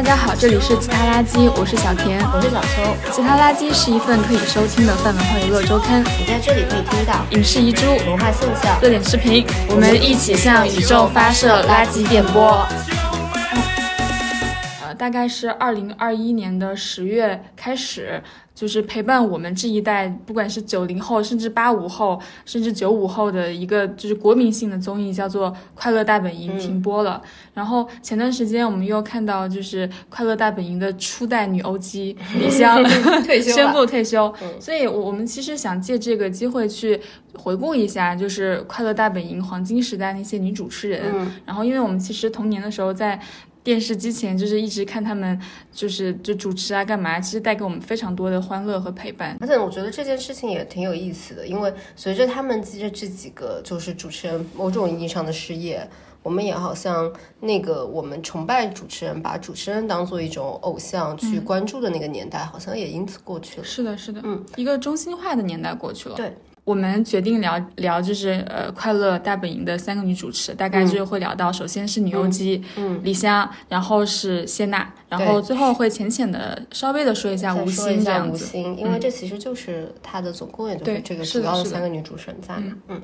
大家好，这里是其他垃圾，我是小田，我是小秋。其他垃圾是一份可以收听的泛文化娱乐周刊，你在这里可以听到影视遗珠、文化现象、热点视频，我们一起向宇宙发射垃圾电波。呃，大概是二零二一年的十月开始。就是陪伴我们这一代，不管是九零后，甚至八五后，甚至九五后的一个就是国民性的综艺，叫做《快乐大本营》停播了。然后前段时间我们又看到，就是《快乐大本营》的初代女欧姬 李湘宣布退休。所以，我我们其实想借这个机会去回顾一下，就是《快乐大本营》黄金时代那些女主持人。然后，因为我们其实童年的时候在。电视机前就是一直看他们，就是就主持啊，干嘛？其实带给我们非常多的欢乐和陪伴。而且我觉得这件事情也挺有意思的，因为随着他们这这几个就是主持人某种意义上的失业，我们也好像那个我们崇拜主持人，把主持人当做一种偶像去关注的那个年代，好像也因此过去了。是的，是的，嗯，一个中心化的年代过去了。对。我们决定聊聊，就是呃，快乐大本营的三个女主持，大概就是会聊到，首先是女优姬，嗯，李湘，然后是谢娜，然后最后会浅浅的稍微的说一下吴昕这样子，因为这其实就是她的总共也就是这个主要的三个女主持人在嘛，嗯。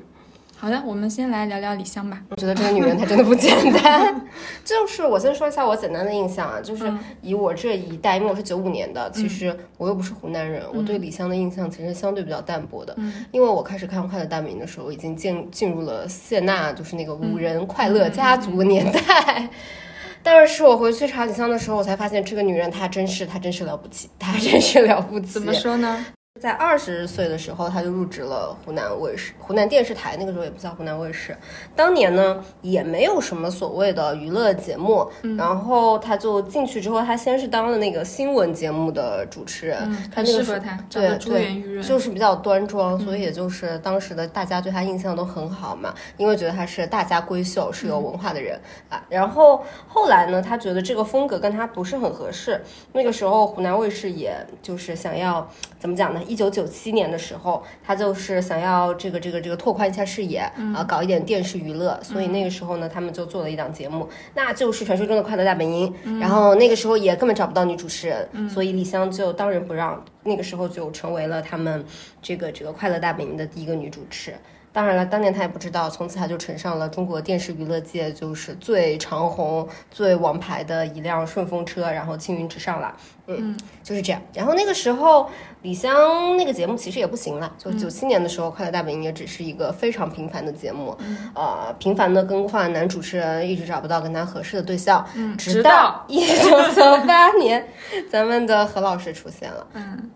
好的，我们先来聊聊李湘吧。我觉得这个女人她真的不简单。就是我先说一下我简单的印象啊，就是以我这一代，因为我是九五年的，其实我又不是湖南人，我对李湘的印象其实相对比较淡薄的。嗯。因为我开始看《快乐大本营》的时候，已经进进入了谢娜，就是那个五人快乐家族年代。但是我回去查李湘的时候，我才发现这个女人她真是她真是了不起，她真是了不起。怎么说呢？在二十岁的时候，他就入职了湖南卫视、湖南电视台，那个时候也不叫湖南卫视。当年呢，也没有什么所谓的娱乐节目，然后他就进去之后，他先是当了那个新闻节目的主持人，他那个时候对对，就是比较端庄，所以也就是当时的大家对他印象都很好嘛，因为觉得他是大家闺秀，是有文化的人啊。然后后来呢，他觉得这个风格跟他不是很合适，那个时候湖南卫视也就是想要怎么讲呢？一九九七年的时候，他就是想要这个这个这个拓宽一下视野啊，搞一点电视娱乐，所以那个时候呢，他们就做了一档节目，那就是传说中的《快乐大本营》。然后那个时候也根本找不到女主持人，所以李湘就当仁不让，那个时候就成为了他们这个这个《快乐大本营》的第一个女主持。当然了，当年他也不知道，从此他就乘上了中国电视娱乐界就是最长红、最王牌的一辆顺风车，然后青云直上了。嗯，就是这样。然后那个时候，李湘那个节目其实也不行了。就九七年的时候，《快乐大本营》也只是一个非常平凡的节目，呃，频繁的更换男主持人，一直找不到跟他合适的对象。嗯，直到一九九八年，咱们的何老师出现了。嗯。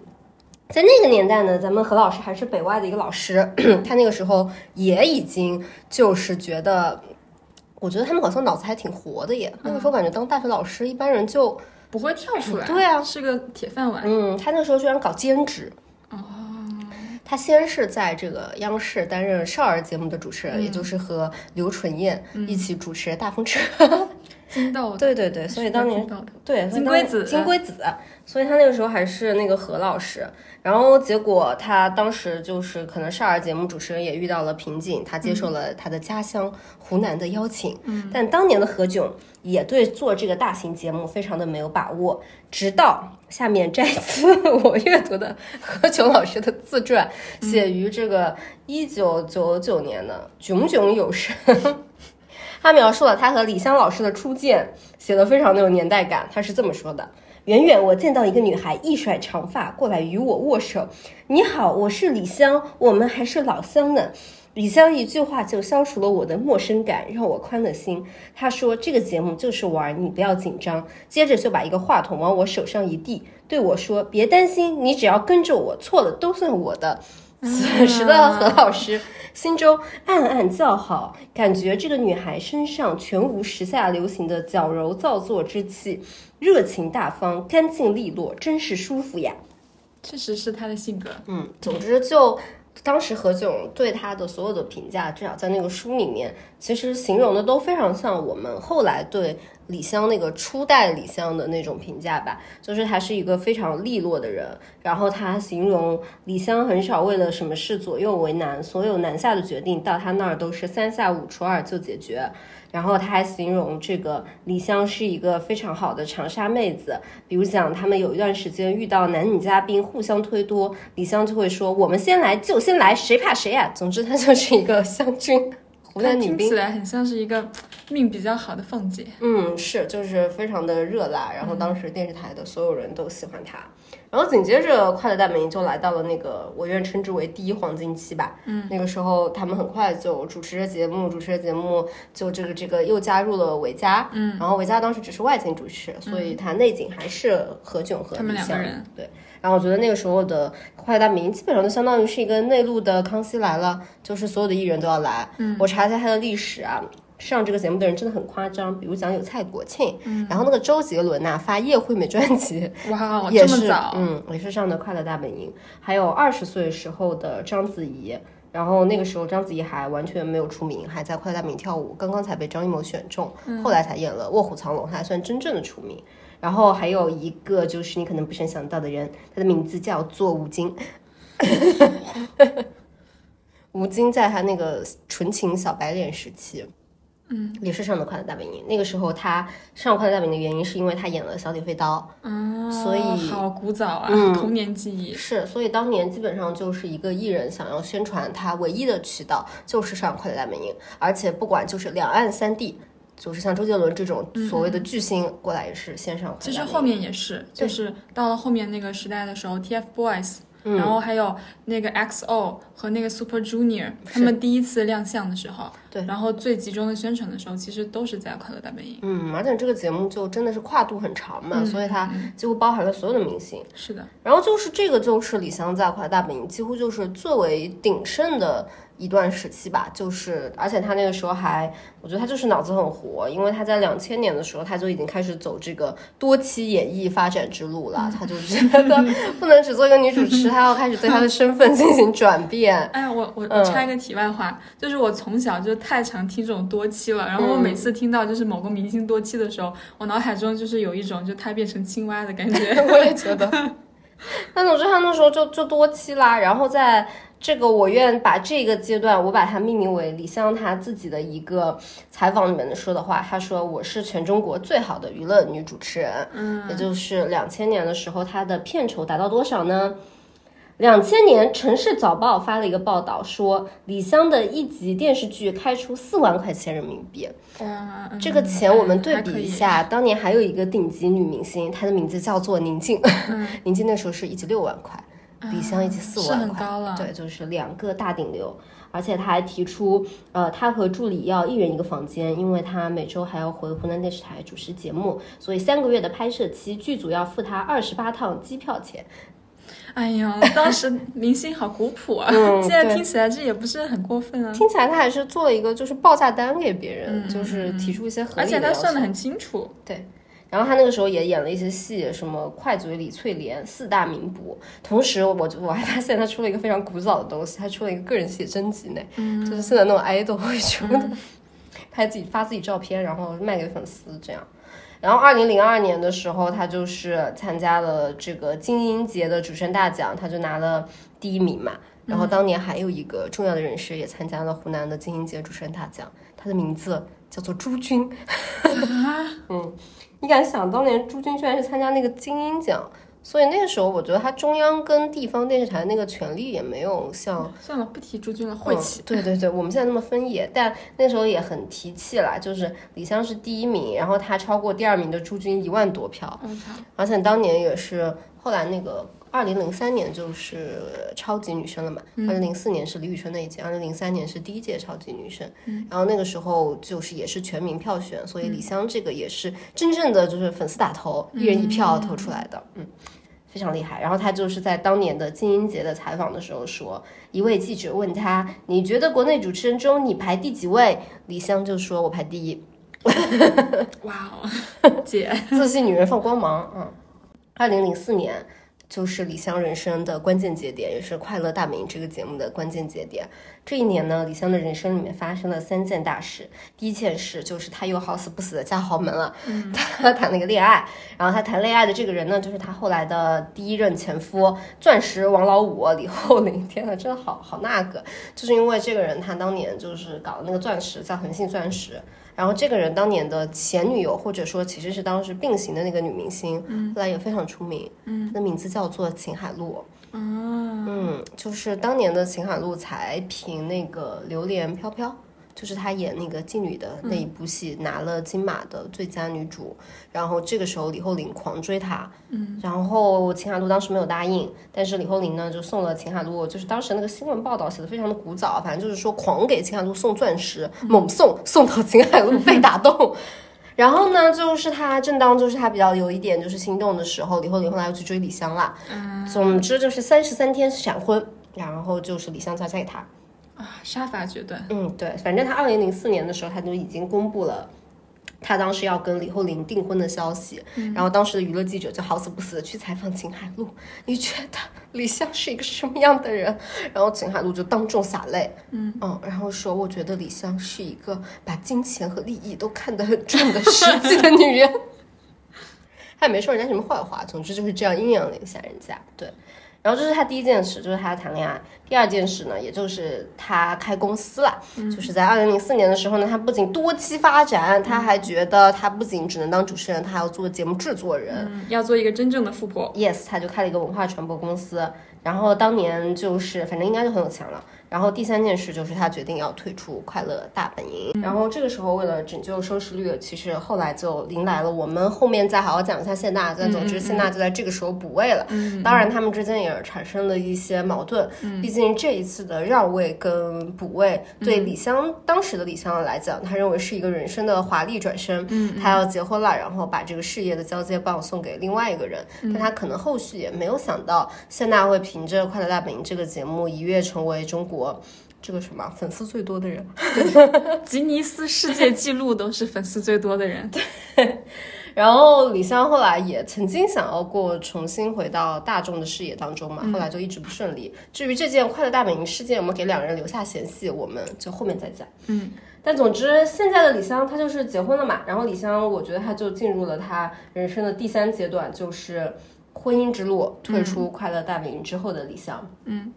在那个年代呢，咱们何老师还是北外的一个老师，他那个时候也已经就是觉得，我觉得他们好像脑子还挺活的耶。那个时候感觉当大学老师，一般人就不会跳出来，对啊，是个铁饭碗。嗯，他那个时候居然搞兼职。哦，他先是在这个央视担任少儿节目的主持人，也就是和刘纯燕一起主持《大风车》。金豆，对对对，所以当年对金龟子，金龟子，所以他那个时候还是那个何老师。然后结果他当时就是可能少儿节目主持人也遇到了瓶颈，他接受了他的家乡湖南的邀请。嗯，但当年的何炅也对做这个大型节目非常的没有把握。直到下面摘自 我阅读的何炅老师的自传，写于这个一九九九年的《炯炯有神》，他描述了他和李湘老师的初见，写的非常的有年代感。他是这么说的。远远，我见到一个女孩一甩长发过来与我握手。你好，我是李湘，我们还是老乡呢。李湘一句话就消除了我的陌生感，让我宽了心。他说：“这个节目就是玩，你不要紧张。”接着就把一个话筒往我手上一递，对我说：“别担心，你只要跟着我，错了都算我的。”此时的何老师心中暗暗叫好，感觉这个女孩身上全无时下流行的矫揉造作之气。热情大方，干净利落，真是舒服呀！确实是她的性格。嗯，总之就当时何炅对他的所有的评价，至少在那个书里面，其实形容的都非常像我们后来对李湘那个初代李湘的那种评价吧，就是他是一个非常利落的人，然后他形容李湘很少为了什么事左右为难，所有南下的决定到他那儿都是三下五除二就解决。然后他还形容这个李湘是一个非常好的长沙妹子，比如讲他们有一段时间遇到男女嘉宾互相推脱，李湘就会说我们先来就先来，谁怕谁呀、总之她就是一个湘军湖南女兵听起。来很像是一个命比较好的凤姐。嗯，是，就是非常的热辣，然后当时电视台的所有人都喜欢她，然后紧接着《快乐大本营》就来到了那个我愿称之为第一黄金期吧，嗯，那个时候他们很快就主持着节目，主持着节目，就这个这个又加入了维嘉，嗯，然后维嘉当时只是外景主持，所以他内景还是何炅和他们李湘两个人，对。然后我觉得那个时候的《快乐大本营》基本上就相当于是一个内陆的《康熙来了》，就是所有的艺人都要来。嗯，我查一下他的历史啊，上这个节目的人真的很夸张，比如讲有蔡国庆，嗯，然后那个周杰伦呐、发叶惠美专辑，哇，也是这么早，嗯，也是上的《快乐大本营》，还有二十岁时候的章子怡。然后那个时候章子怡还完全没有出名，还在《快乐大本营》跳舞，刚刚才被张艺谋选中，后来才演了《卧虎藏龙》，她还算真正的出名。然后还有一个就是你可能不是很想到的人，他的名字叫做吴京。吴京在他那个纯情小白脸时期，嗯，也是上的《快乐大本营》。那个时候他上《快乐大本营》的原因是因为他演了小李飞刀，嗯，所以好古早啊，嗯童年记忆。是，所以当年基本上就是一个艺人想要宣传他唯一的渠道就是上《快乐大本营》，而且不管就是两岸三地，就是像周杰伦这种所谓的巨星过来也是线上《。其实后面也是，就是到了后面那个时代的时候，TFBOYS，、然嗯后还有那个 XO 和那个 Super Junior，他们第一次亮相的时候，对然后最集中的宣传的时候，其实都是在快乐大本营。嗯，而且这个节目就真的是跨度很长嘛，所以它几乎包含了所有的明星。是的，然后就是这个，就是李湘在《快乐大本营》几乎就是最为鼎盛的一段时期吧。就是，而且他那个时候还，我觉得他就是脑子很活，因为他在两千年的时候他就已经开始走这个多期演艺发展之路了。他就觉得 不能只做一个女主持，他要开始对他的身份进行转变。哎呀，我我插一个题外话，就是我从小就太常听这种多期了，然后我嗯每次听到就是某个明星多期的时候，我脑海中就是有一种就他变成青蛙的感觉。我也觉得。但总之他那时候就就多期啦，然后在这个我愿把这个阶段，我把它命名为李湘她自己的一个采访里面的说的话，她说我是全中国最好的娱乐女主持人，嗯，也就是两千年的时候，她的片酬达到多少呢？两千年，《城市早报》发了一个报道，说李湘的一集电视剧开出四万块钱人民币。哇，嗯这个钱我们对比一下，当年还有一个顶级女明星，她的名字叫做宁静，宁静那时候是一集六万块，李湘一集四万了。对，就是两个大顶流。而且他还提出，呃，他和助理要一人一个房间，因为他每周还要回湖南电视台主持节目，所以三个月的拍摄期，剧组要付他二十八趟机票钱。哎呀，当时明星好古朴啊，嗯现在听起来这也不是很过分啊。听起来他还是做了一个就是报价单给别人，就是提出一些合而且理的要求他算的很清楚，然后他那个时候也演了一些戏，什么《快嘴李翠莲》四大名捕。同时我，就我还发现他出了一个非常古早的东西，他出了一个个人写真集呢，就是现在那种 idol 会出的，拍自己发自己照片，然后卖给粉丝这样。然后，二零零二年的时候，他就是参加了这个金鹰节的主持人大奖，他就拿了第一名嘛。然后当年还有一个重要的人士也参加了湖南的金鹰节主持人大奖，他的名字叫做朱军。嗯，你敢想当年朱军居然是参加那个金鹰奖？所以那个时候，我觉得他中央跟地方电视台那个权力也没有像算了，不提朱军了，晦气。嗯对对对，我们现在那么分野，但那时候也很提气啦。就是李湘是第一名，然后他超过第二名的朱军一万多票，而且当年也是后来那个二零零三年就是超级女生了嘛，二零零四年是李宇春那一届，二零零三年是第一届超级女声，然后那个时候就是也是全民票选，所以李湘这个也是真正的就是粉丝打头，一人一票投出来的，嗯。非常厉害，然后他就是在当年的金鹰节的采访的时候说，一位记者问他：“你觉得国内主持人中你排第几位？”李湘就说：“我排第一。”哇哦，姐，自信女人放光芒，嗯，二零零四年就是李湘人生的关键节点，也是《快乐大本营》这个节目的关键节点。这一年呢，李湘的人生里面发生了三件大事。第一件事就是她又好死不死的嫁豪门了，她谈了一个恋爱，然后她谈恋爱的这个人呢，就是她后来的第一任前夫钻石王老五李厚霖。天呐，真的好好那个，就是因为这个人他当年就是搞了那个钻石叫恒信钻石，然后这个人当年的前女友或者说其实是当时并行的那个女明星，后来也非常出名，她的名字叫做秦海璐。嗯，就是当年的秦海璐才凭那个《榴莲飘飘》，就是她演那个妓女的那一部戏拿了金马的最佳女主。然后这个时候李厚霖狂追她，嗯，然后秦海璐当时没有答应，但是李厚霖呢就送了秦海璐，就是当时那个新闻报道写的非常的古早，反正就是说狂给秦海璐送钻石，猛送，送到秦海璐被打动。然后呢，就是他正当就是他比较有一点就是心动的时候，李厚霖后来又去追李湘了。嗯，总之就是三十三天闪婚，然后就是李湘嫁给他。啊，杀伐决断。嗯，对，反正他二零零四年的时候，他就已经公布了他当时要跟李厚霖订婚的消息。然后当时的娱乐记者就好死不死的去采访秦海璐，你觉得李湘是一个什么样的人？然后秦海璐就当众洒泪。嗯嗯，然后说我觉得李湘是一个把金钱和利益都看得很重的实际的女人。他 也没说人家什么坏话，总之就是这样阴阳了一下人家。对。然后这是他第一件事，就是他谈恋爱。第二件事呢，也就是他开公司了。就是在二零零四年的时候呢，他不仅多期发展，他还觉得他不仅只能当主持人，他还要做节目制作人，要做一个真正的富婆。Yes，他就开了一个文化传播公司。然后当年就是，反正应该就很有钱了。然后第三件事就是他决定要退出《快乐大本营》。然后这个时候为了拯救收视率，其实后来就迎来了我们后面再好好讲一下谢娜。但总之，谢娜就在这个时候补位了。当然，他们之间也产生了一些矛盾。毕竟这一次的让位跟补位，对李湘当时的李湘来讲，他认为是一个人生的华丽转身。嗯，他要结婚了，然后把这个事业的交接棒送给另外一个人。但他可能后续也没有想到，谢娜会凭着《快乐大本营》这个节目一跃成为中国。这个什么粉丝最多的人，吉尼斯世界纪录都是粉丝最多的人。对然后李湘后来也曾经想要过重新回到大众的视野当中嘛，后来就一直不顺利。至于这件快乐大本营事件有没有给两人留下嫌隙，我们就后面再讲。嗯，但总之现在的李湘她就是结婚了嘛，然后李湘我觉得她就进入了她人生的第三阶段，就是婚姻之路。退出快乐大本营之后的李湘，嗯。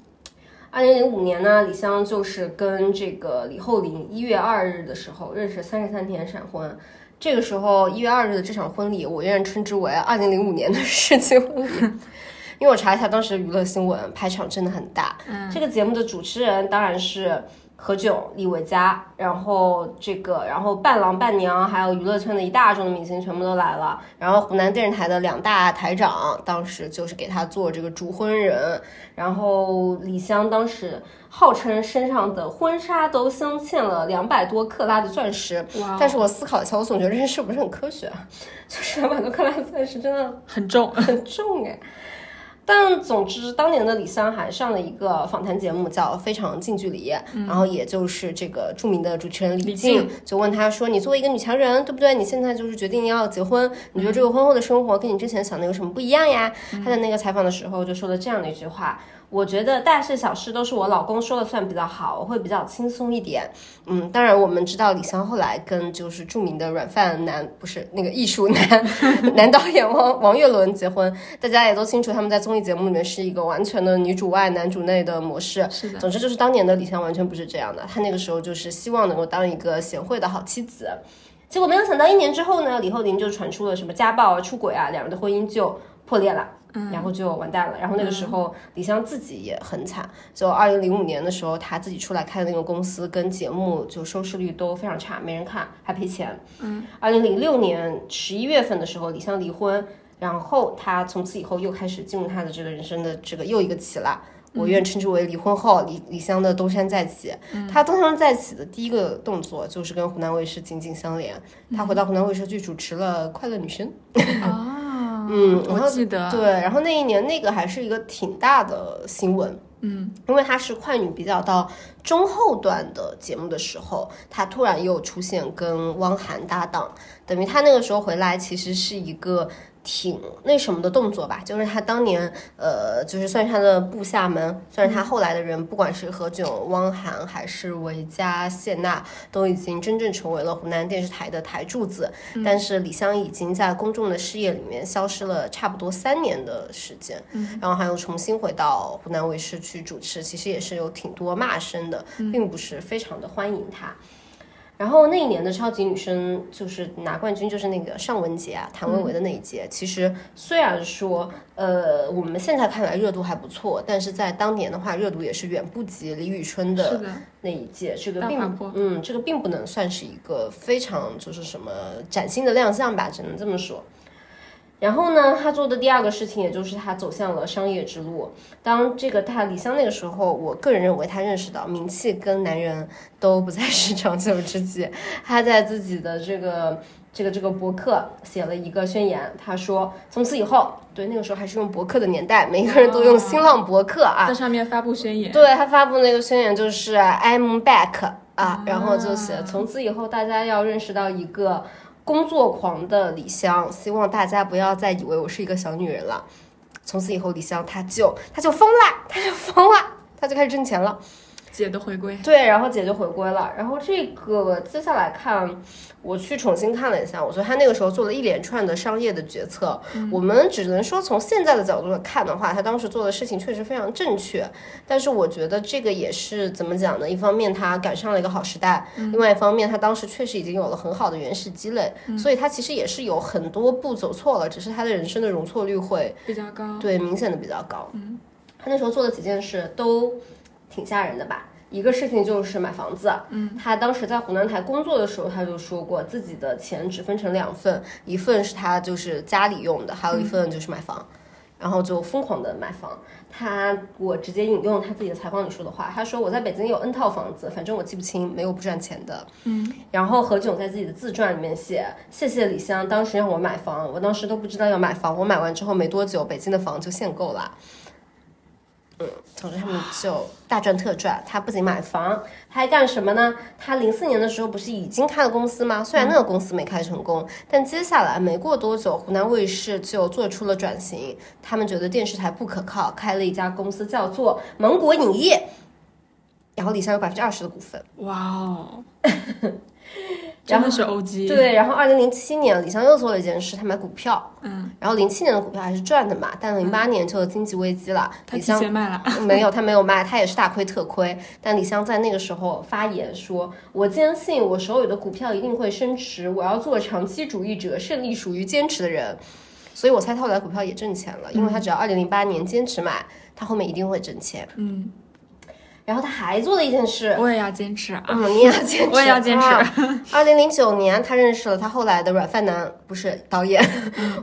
二零零五年呢，李湘就是跟这个李厚霖一月二日的时候认识，三十三天闪婚。这个时候一月二日的这场婚礼，我愿意称之为二零零五年的世纪婚礼，因为我查一下当时的娱乐新闻，排场真的很大。嗯，这个节目的主持人当然是何炅、李维嘉，然后这个，然后伴郎伴娘，还有娱乐圈的一大众的明星全部都来了。然后湖南电视台的两大台长当时就是给他做这个主婚人。然后李湘当时号称身上的婚纱都镶嵌了两百多克拉的钻石，哇！但是我思考一下，我总觉得这件事不是很科学，就是两百多克拉的钻石真的很重，很重哎。但总之，当年的李湘还上了一个访谈节目，叫《非常近距离》，然后也就是这个著名的主持人李李静静就问他说：“你作为一个女强人，对不对？你现在就是决定要结婚，你觉得这个婚后的生活跟你之前想的有什么不一样呀？”他在那个采访的时候就说了这样的一句话。我觉得大事小事都是我老公说了算比较好，我会比较轻松一点。嗯，当然我们知道李湘后来跟就是著名的软饭男，不是那个艺术男 男导演王王岳伦结婚，大家也都清楚他们在综艺节目里面是一个完全的女主外男主内的模式。是的，总之就是当年的李湘完全不是这样的，她那个时候就是希望能够当一个贤惠的好妻子。结果没有想到一年之后呢，李厚霖就传出了什么家暴啊、出轨啊，两人的婚姻就破裂了。然后就完蛋了。然后那个时候，李湘自己也很惨。就二零零五年的时候，她自己出来开的那个公司跟节目就收视率都非常差，没人看，还赔钱。嗯。二零零六年十一月份的时候，李湘离婚，然后她从此以后又开始进入她的这个人生的这个又一个起了。我愿称之为离婚后李李湘的东山再起。她东山再起的第一个动作就是跟湖南卫视紧紧相连。她回到湖南卫视去主持了《快乐女生》。啊，嗯，我记得，对，然后那一年那个还是一个挺大的新闻，嗯，因为他是快女比较到中后段的节目的时候，他突然又出现跟汪涵搭档，等于他那个时候回来其实是一个。挺那什么的动作吧，就是他当年，呃，就是算是他的部下们，算是他后来的人，不管是何炅、汪涵还是维嘉、谢娜，都已经真正成为了湖南电视台的台柱子。但是李湘已经在公众的视野里面消失了差不多三年的时间，然后还有重新回到湖南卫视去主持，其实也是有挺多骂声的，并不是非常的欢迎他。然后那一年的超级女生就是拿冠军，就是那个尚雯婕啊，谭维维的那一届。其实虽然说，呃，我们现在看来热度还不错，但是在当年的话，热度也是远不及李宇春的那一届。这个并嗯，这个并不能算是一个非常就是什么崭新的亮相吧，只能这么说。然后呢，他做的第二个事情，也就是他走向了商业之路。当这个他李湘那个时候，我个人认为他认识到名气跟男人都不再是长久之计。他在自己的这个这个这个博客写了一个宣言，他说从此以后，对那个时候还是用博客的年代，每个人都用新浪博客啊，在上面发布宣言。对他发布那个宣言就是 I'm back 啊，然后就写从此以后大家要认识到一个。工作狂的李湘，希望大家不要再以为我是一个小女人了。从此以后，李湘她就她就疯了，她就疯了，她就开始挣钱了。姐的回归，对，然后姐就回归了。然后这个接下来看，我去重新看了一下，我觉得他那个时候做了一连串的商业的决策。我们只能说从现在的角度看的话，他当时做的事情确实非常正确。但是我觉得这个也是怎么讲呢？一方面他赶上了一个好时代，另外一方面他当时确实已经有了很好的原始积累，所以他其实也是有很多步走错了，只是他的人生的容错率会比较高，对，明显的比较高。嗯，他那时候做的几件事都。挺吓人的吧？一个事情就是买房子。嗯，他当时在湖南台工作的时候，他就说过自己的钱只分成两份，一份是他就是家里用的，还有一份就是买房，然后就疯狂的买房。他我直接引用他自己的采访里说的话，他说我在北京有 N 套房子，反正我记不清，没有不赚钱的。嗯，然后何炅在自己的自传里面写，谢谢李湘当时让我买房，我当时都不知道要买房，我买完之后没多久，北京的房就限购了。嗯，总之他们就大赚特赚。他不仅买房，他还干什么呢？他零四年的时候不是已经开了公司吗？虽然那个公司没开成功，但接下来没过多久，湖南卫视就做出了转型。他们觉得电视台不可靠，开了一家公司叫做芒果影业，然后李湘有百分之二十的股份。哇哦！真的是 OG 对，然后二零零七年李湘又做了一件事，他买股票，嗯，然后零七年的股票还是赚的嘛，但零八年就经济危机了，李湘卖了，没有，他没有卖，他也是大亏特亏。但李湘在那个时候发言说：“我坚信我手里的股票一定会升值，我要做长期主义者，胜利属于坚持的人。”所以我猜他后来股票也挣钱了，因为他只要二零零八年坚持买，他后面一定会挣钱。嗯。然后他还做了一件事，我也要坚持啊！嗯，你也要坚持，我也要坚持。二零零九年，他认识了他后来的软饭男，不是导演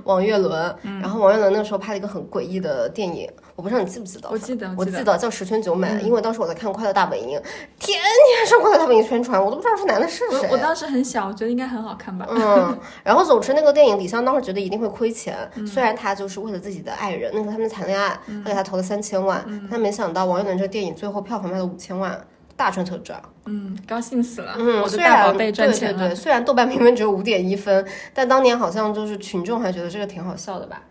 王岳伦。然后王岳伦那个时候拍了一个很诡异的电影。我不知道你记不记得？我记得，我记得叫十全九美，因为当时我在看《快乐大本营》，天天上《快乐大本营》宣传，我都不知道这男的是谁。我当时很小，我觉得应该很好看吧。嗯，然后总之那个电影，李湘当时觉得一定会亏钱，虽然他就是为了自己的爱人，那时候他们谈恋爱，他给他投了三千万，但没想到王岳伦这个电影最后票房卖了五千万，大赚特赚。嗯，高兴死了。嗯，我的大宝贝赚钱了。对对对，虽然豆瓣评分只有五点一分，但当年好像就是群众还觉得这个挺好笑的吧。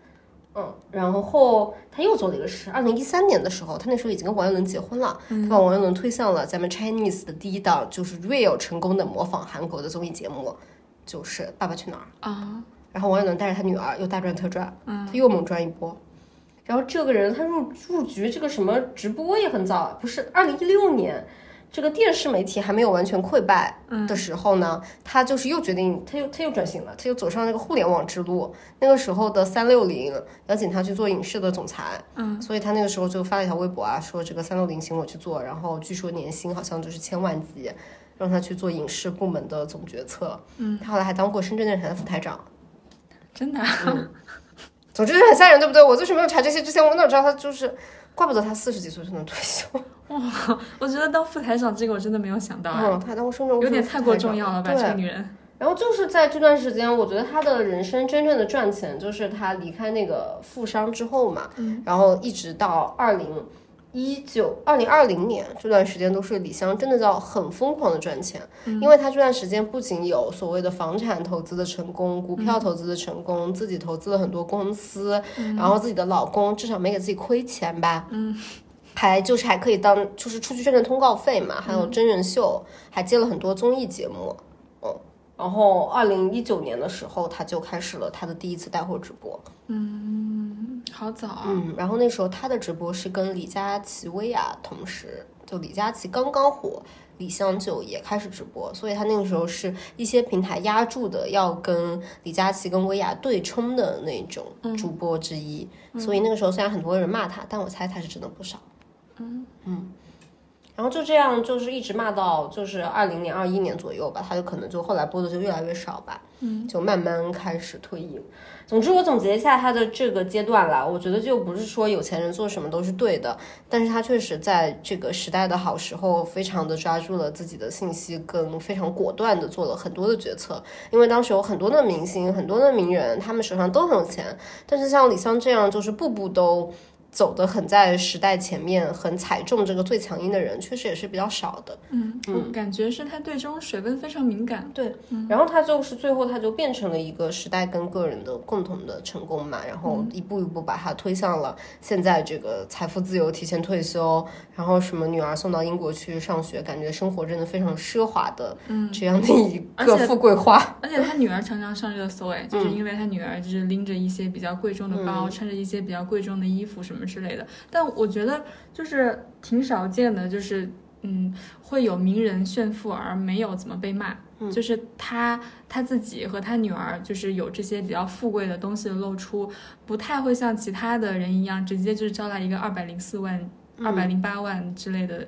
嗯，然后他又做了一个事。二零一三年的时候，他那时候已经跟王岳伦结婚了，他把王岳伦推向了咱们 Chinese 的第一档，就是 real 成功的模仿韩国的综艺节目，就是《爸爸去哪儿》啊。然后王岳伦带着他女儿又大赚特赚，他又猛赚一波。然后这个人他入入局这个什么直播也很早，不是二零一六年。这个电视媒体还没有完全溃败的时候呢，他就是又决定，他又他又转型了，他又走上那个互联网之路。那个时候的三六零邀请他去做影视的总裁，嗯，所以他那个时候就发了一条微博啊，说这个三六零请我去做，然后据说年薪好像就是千万级，让他去做影视部门的总决策。嗯，他后来还当过深圳电视台的副台长，真的。总之就很吓人，对不对？我就是没有查这些之前，我哪知道他就是。怪不得他四十几岁就能退休哇！我觉得当副台长这个我真的没有想到，嗯，他当过深圳有点太过重要了吧？这个女人。然后就是在这段时间，我觉得他的人生真正的赚钱，就是他离开那个富商之后嘛，然后一直到二零一九二零二零年这段时间都是李湘真的叫很疯狂的赚钱，因为她这段时间不仅有所谓的房产投资的成功、股票投资的成功，自己投资了很多公司，然后自己的老公至少没给自己亏钱吧，嗯，还就是还可以当就是出去赚赚通告费嘛，还有真人秀，还接了很多综艺节目，嗯，然后二零一九年的时候他就开始了他的第一次带货直播，嗯，好早啊，嗯，然后那时候他的直播是跟李佳琦、薇娅同时，就李佳琦刚刚火，李湘就也开始直播，所以他那个时候是一些平台压住的，要跟李佳琦跟薇娅对冲的那种主播之一。所以那个时候虽然很多人骂他，但我猜他是真的不少。嗯嗯。然后就这样，就是一直骂到就是二零年、二一年左右吧，他就可能就后来播的就越来越少吧，嗯，就慢慢开始退隐。总之，我总结一下他的这个阶段啦，我觉得就不是说有钱人做什么都是对的，但是他确实在这个时代的好时候，非常的抓住了自己的信息，跟非常果断的做了很多的决策。因为当时有很多的明星、很多的名人，他们手上都很有钱，但是像李湘这样，就是步步都。走的很在时代前面，很踩中这个最强音的人，确实也是比较少的。嗯嗯，感觉是他对这种水温非常敏感。对，然后他就是最后他就变成了一个时代跟个人的共同的成功嘛，然后一步一步把他推向了现在这个财富自由、提前退休，然后什么女儿送到英国去上学，感觉生活真的非常奢华的，嗯，这样的一个富贵花。而且他女儿常常上热搜，哎，就是因为他女儿就是拎着一些比较贵重的包，穿着一些比较贵重的衣服什么。之类的，但我觉得就是挺少见的，就是嗯，会有名人炫富而没有怎么被骂，就是他他自己和他女儿就是有这些比较富贵的东西的露出，不太会像其他的人一样直接就是招来一个二百零四万、二百零八万之类的。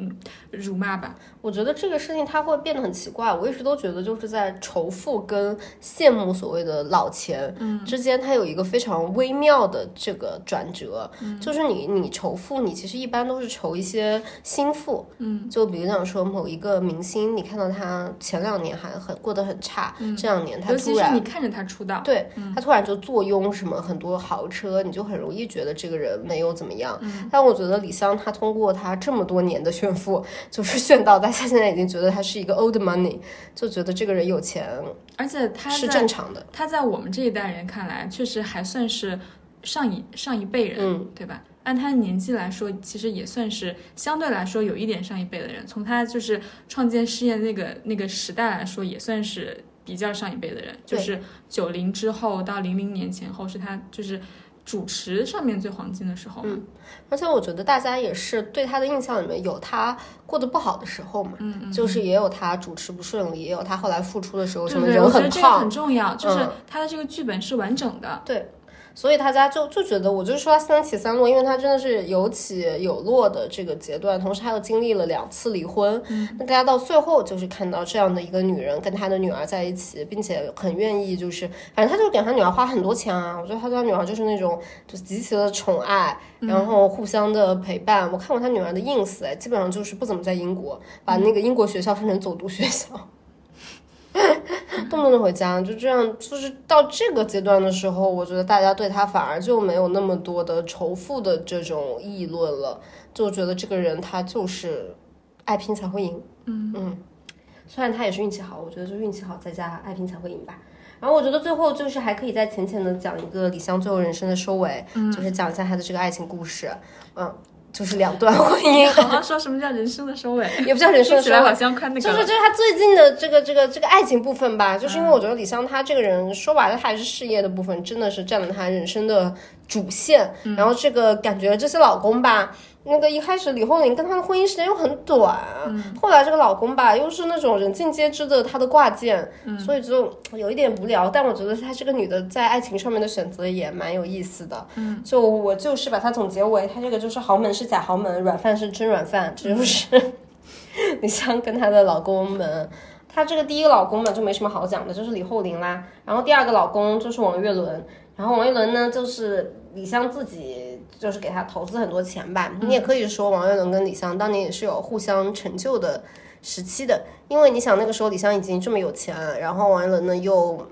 嗯，辱骂吧。我觉得这个事情它会变得很奇怪。我一直都觉得，就是在仇富跟羡慕所谓的老钱之间，它有一个非常微妙的这个转折。就是你你仇富，你其实一般都是仇一些心腹。嗯，就比如讲说某一个明星，你看到他前两年还很过得很差，这两年他突然你看着他出道，对他突然就坐拥什么很多豪车，你就很容易觉得这个人没有怎么样。但我觉得李湘她通过她这么多年的。炫富就是炫到大家现在已经觉得他是一个 old money，就觉得这个人有钱，而且他是正常的。他在我们这一代人看来，确实还算是上一上一辈人，对吧？按他的年纪来说，其实也算是相对来说有一点上一辈的人。从他就是创建事业那个那个时代来说，也算是比较上一辈的人。就是九零之后到零零年前后，是他就是。主持上面最黄金的时候，嗯，而且我觉得大家也是对他的印象里面有他过得不好的时候嘛，嗯嗯，就是也有他主持不顺利，也有他后来复出的时候，什么人很胖，很重要，就是他的这个剧本是完整的，对。所以大家就就觉得，我就说他三起三落，因为他真的是有起有落的这个阶段，同时他又经历了两次离婚。那大家到最后就是看到这样的一个女人跟他的女儿在一起，并且很愿意，就是反正他就给他女儿花很多钱啊。我觉得他对他女儿就是那种就极其的宠爱，然后互相的陪伴。我看过他女儿的 ins，哎，基本上就是不怎么在英国，把那个英国学校分成走读学校。动不动就回家，就这样，就是到这个阶段的时候，我觉得大家对他反而就没有那么多的仇富的这种议论了，就觉得这个人他就是爱拼才会赢。嗯嗯，虽然他也是运气好，我觉得就运气好再加爱拼才会赢吧。然后我觉得最后就是还可以再浅浅的讲一个李湘最后人生的收尾，就是讲一下他的这个爱情故事。嗯。就是两段婚姻，好好说什么叫人生的收尾，也不叫人生的收尾，好像快那个，就是就是他最近的这个这个这个爱情部分吧，就是因为我觉得李湘她这个人说白了，他还是事业的部分，真的是占了她人生的主线，然后这个感觉这些老公吧。那个一开始李厚霖跟他的婚姻时间又很短，后来这个老公吧又是那种人尽皆知的他的挂件，所以就有一点无聊。但我觉得他这个女的在爱情上面的选择也蛮有意思的。嗯，就我就是把它总结为，他这个就是豪门是假豪门，软饭是真软饭，这就是 李湘跟她的老公们。她这个第一个老公嘛就没什么好讲的，就是李厚霖啦。然后第二个老公就是王岳伦，然后王岳伦呢就是李湘自己。就是给他投资很多钱吧，你也可以说王岳伦跟李湘当年也是有互相成就的时期的，因为你想那个时候李湘已经这么有钱，然后王岳伦呢又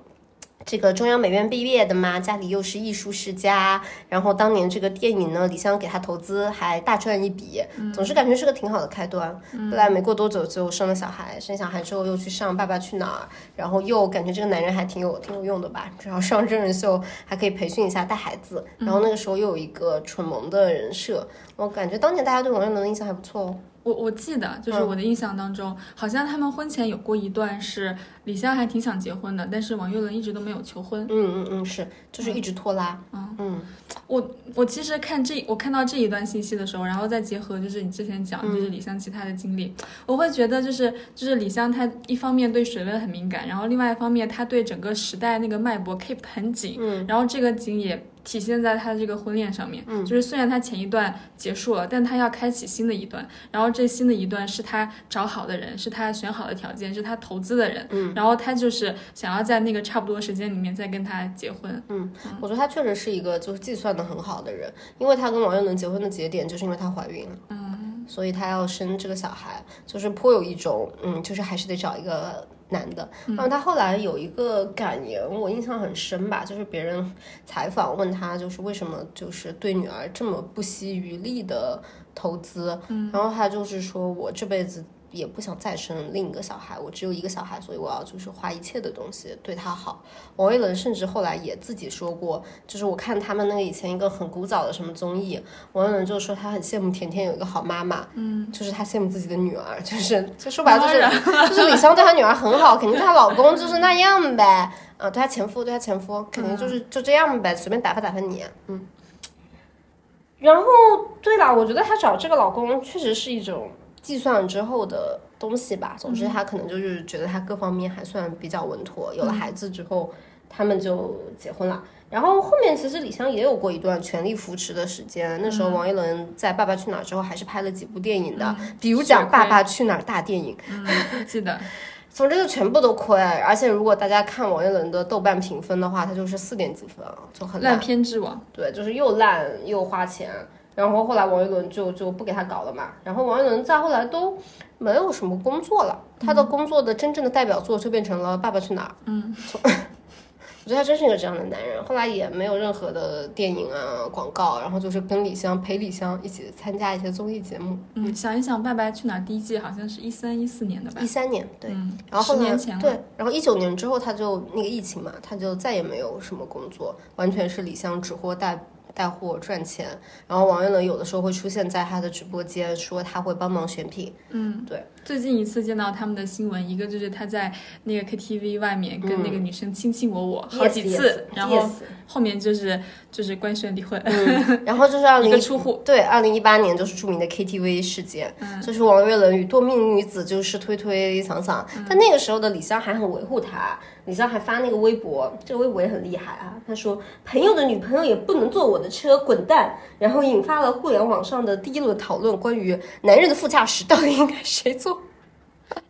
这个中央美院毕业的嘛，家里又是艺术世家，然后当年这个电影呢，李湘给他投资，还大赚一笔，总是感觉是个挺好的开端。后来没过多久就生了小孩，生小孩之后又去上《爸爸去哪儿》，然后又感觉这个男人还挺有挺有用的吧，只要上真人秀还可以培训一下带孩子，然后那个时候又有一个蠢萌的人设，我感觉当年大家对王岳伦的印象还不错哦。我我记得，就是我的印象当中，好像他们婚前有过一段是李湘还挺想结婚的，但是王岳伦一直都没有求婚。嗯嗯嗯，是，就是一直拖拉。嗯嗯，我我其实看这我看到这一段信息的时候，然后再结合就是你之前讲就是李湘其他的经历，我会觉得就是就是李湘她一方面对水温很敏感，然后另外一方面她对整个时代那个脉搏 keep 很紧，嗯然后这个紧也体现在他的这个婚恋上面，嗯。就是虽然他前一段结束了，但他要开启新的一段，然后这新的一段是他找好的人，是他选好的条件，是他投资的人，嗯，然后他就是想要在那个差不多时间里面再跟他结婚，嗯我觉得他确实是一个就是计算的很好的人，因为他跟王岳伦结婚的节点就是因为她怀孕了，嗯，所以他要生这个小孩，就是颇有一种嗯，就是还是得找一个男的。然后他后来有一个感言，我印象很深吧，就是别人采访问他，就是为什么就是对女儿这么不惜余力的投资，嗯，然后他就是说我这辈子。也不想再生另一个小孩，我只有一个小孩，所以我要就是花一切的东西对他好。王一伦甚至后来也自己说过，就是我看他们那个以前一个很古早的什么综艺，王一伦就说他很羡慕甜甜有一个好妈妈，嗯，就是他羡慕自己的女儿，就是就说白了就是就是李湘对她女儿很好，肯定她老公就是那样呗，啊，对她前夫对她前夫肯定就是就这样呗，随便打发打发你，嗯。然后对了，我觉得她找这个老公确实是一种计算之后的东西吧。总之，他可能就是觉得他各方面还算比较稳妥。有了孩子之后，他们就结婚了。然后后面其实李湘也有过一段全力扶持的时间。那时候王一伦在《爸爸去哪儿》之后，还是拍了几部电影的，比如讲《爸爸去哪儿》大电影。嗯，记得。总之就全部都亏，而且如果大家看王一伦的豆瓣评分的话，他就是四点几分，就很烂片之王。对，就是又烂又花钱。然后后来王一伦就就不给他搞了嘛，然后王一伦再后来都没有什么工作了，他的工作的真正的代表作就变成了《爸爸去哪儿》。嗯，我觉得他真是一个这样的男人。后来也没有任何的电影啊、广告，然后就是跟李湘陪李湘一起参加一些综艺节目。嗯，想一想，《爸爸去哪儿》第一季好像是一三一四年的吧？一三年，对。嗯，然后后来对，然后一九年之后他就那个疫情嘛，他就再也没有什么工作，完全是李湘指货带带货赚钱。然后王岳伦有的时候会出现在他的直播间，说他会帮忙选品。嗯，对。最近一次见到他们的新闻，一个就是他在那个 KTV 外面跟那个女生卿卿我我好几次，然后后面就是就是官宣离婚，嗯，然后就是二一 零个出户。对，二零一八年就是著名的 KTV 事件，就是王岳伦与多命女子就是推推搡搡，但那个时候的李湘还很维护他，李湘还发那个微博，这个微博也很厉害啊，他说朋友的女朋友也不能坐我的车，滚蛋，然后引发了互联网上的第一轮讨论，关于男人的副驾驶到底应该谁坐？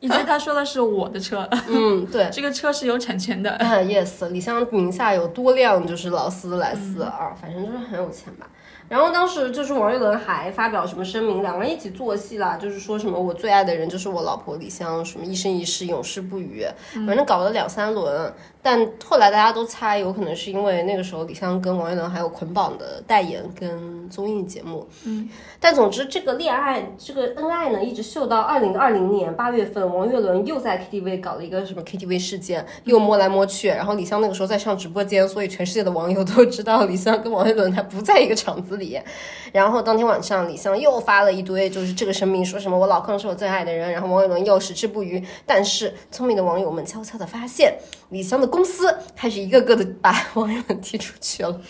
以及他说的是我的车，嗯，对。这个车是有产权的。啊，yes，李湘名下有多辆就是劳斯莱斯啊，反正就是很有钱吧。然后当时就是王岳伦还发表什么声明，两个人一起做戏啦，就是说什么我最爱的人就是我老婆李湘，什么一生一世永世不渝，反正搞了两三轮。但后来大家都猜，有可能是因为那个时候李湘跟王岳伦还有捆绑的代言跟综艺节目。嗯，但总之这个恋爱这个恩爱呢，一直秀到二零二零年八月份，王岳伦又在 KTV 搞了一个什么 KTV 事件，又摸来摸去，然后李湘那个时候在上直播间，所以全世界的网友都知道李湘跟王岳伦他不在一个场子里。然后当天晚上，李湘又发了一堆就是这个声明，说什么我老公是我最爱的人，然后王岳伦又矢志不渝。但是聪明的网友们悄悄的发现，李湘的公司开始一个个的把王岳伦踢出去了。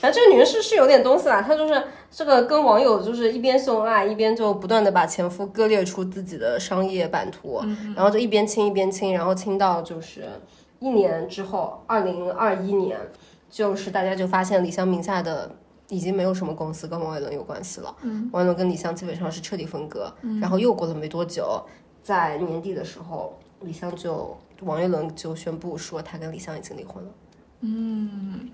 反 正这个女人是是有点东西啦，她就是这个跟网友就是一边秀恩爱，一边就不断的把前夫割裂出自己的商业版图，然后就一边亲一边亲，然后亲到就是一年之后，二零二一年，就是大家就发现李湘名下的已经没有什么公司跟王岳伦有关系了，嗯，王岳伦跟李湘基本上是彻底分割，然后又过了没多久，在年底的时候，李湘就王岳伦就宣布说他跟李湘已经离婚了。嗯，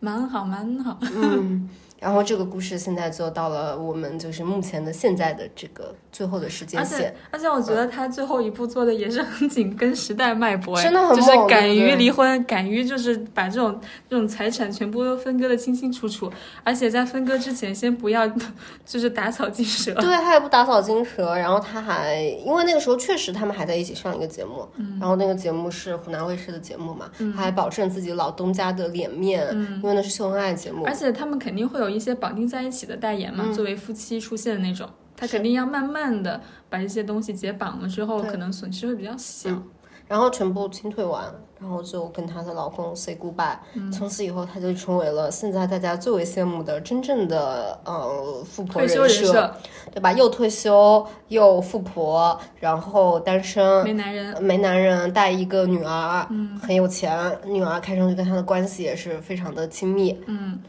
蛮好，蛮好。嗯，然后这个故事现在就到了我们就是目前的现在的这个最后的时间而线且。而且我觉得他最后一步做的也是很紧跟时代脉搏，哎真的很就是敢于离婚，敢于就是把这种这种财产全部都分割的清清楚楚，而且在分割之前先不要 就是打草惊蛇。对，他也不打草惊蛇，然后他还因为那个时候确实他们还在一起上一个节目，然后那个节目是湖南卫视的节目嘛，他还保证自己老东家的脸面，因为那是秀恩爱节目而。且他们肯定会有一些绑定在一起的代言嘛，嗯。作为夫妻出现的那种，他肯定要慢慢的把这些东西解绑了之后，可能损失会比较小。然后全部清退完，然后就跟她的老公 say goodbye、从此以后，她就成为了现在大家最为羡慕的真正的呃富婆退休人。设，对吧？又退休又富婆，然后单身，没男人，没男人，带一个女儿，嗯，很有钱，女儿看上去跟她的关系也是非常的亲密，嗯，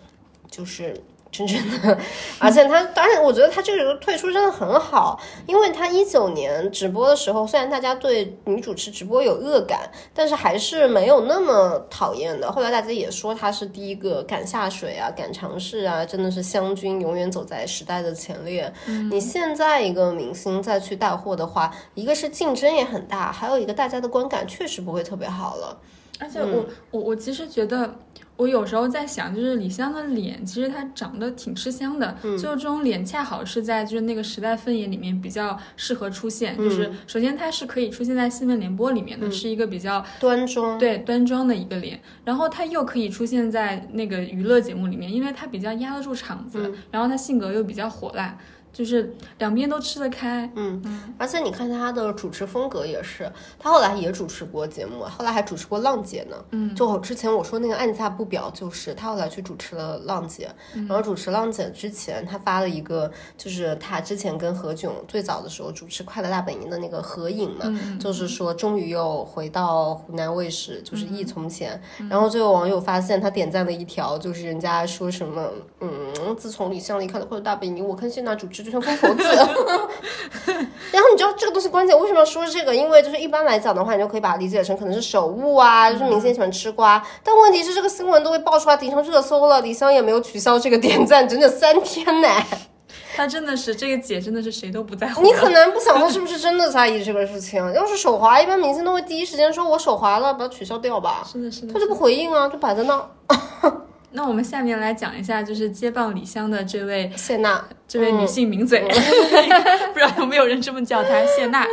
就是真正的，而且他，当然我觉得他这个退出真的很好，因为他一九年直播的时候，虽然大家对女主持直播有恶感，但是还是没有那么讨厌的。后来大家也说他是第一个敢下水啊，敢尝试啊，真的是湘军，永远走在时代的前列。你现在一个明星再去带货的话，一个是竞争也很大，还有一个大家的观感确实不会特别好了。而且我、我我其实觉得，我有时候在想，就是李湘的脸，其实她长得挺吃香的，就是这种脸恰好是在就是那个时代分野里面比较适合出现。就是首先它是可以出现在新闻联播里面的，是一个比较端庄，对端庄的一个脸，然后它又可以出现在那个娱乐节目里面，因为它比较压得住场子，然后它性格又比较火辣，就是两边都吃得开。嗯而且你看他的主持风格也是，他后来也主持过节目，后来还主持过《浪姐》呢。嗯，就我之前我说那个按下不表，就是他后来去主持了《浪姐》，然后主持《浪姐》之前，他发了一个，就是他之前跟何炅最早的时候主持《快乐大本营》的那个合影嘛，就是说终于又回到湖南卫视，就是忆从前。然后就有网友发现他点赞了一条，就是人家说什么，嗯，自从李湘离开了《快乐大本营》，我看谢娜主持就像疯婆子。然后你知道这个东西关键为什么要说这个？因为就是一般来讲的话，你就可以把它理解成可能是手误啊，就是明星喜欢吃瓜。但问题是这个新闻都被爆出来，顶上热搜了，李湘也没有取消这个点赞，整整三天呢。她真的是这个姐，真的是谁都不在乎。你很难不想他是不是真的在意这个事情。要是手滑，一般明星都会第一时间说我手滑了，把它取消掉吧。是的，是的他。就不回应啊，就摆在那。那我们下面来讲一下，就是接棒李湘的这位谢娜，这位女性名嘴，不知道有没有人这么叫她 谢娜。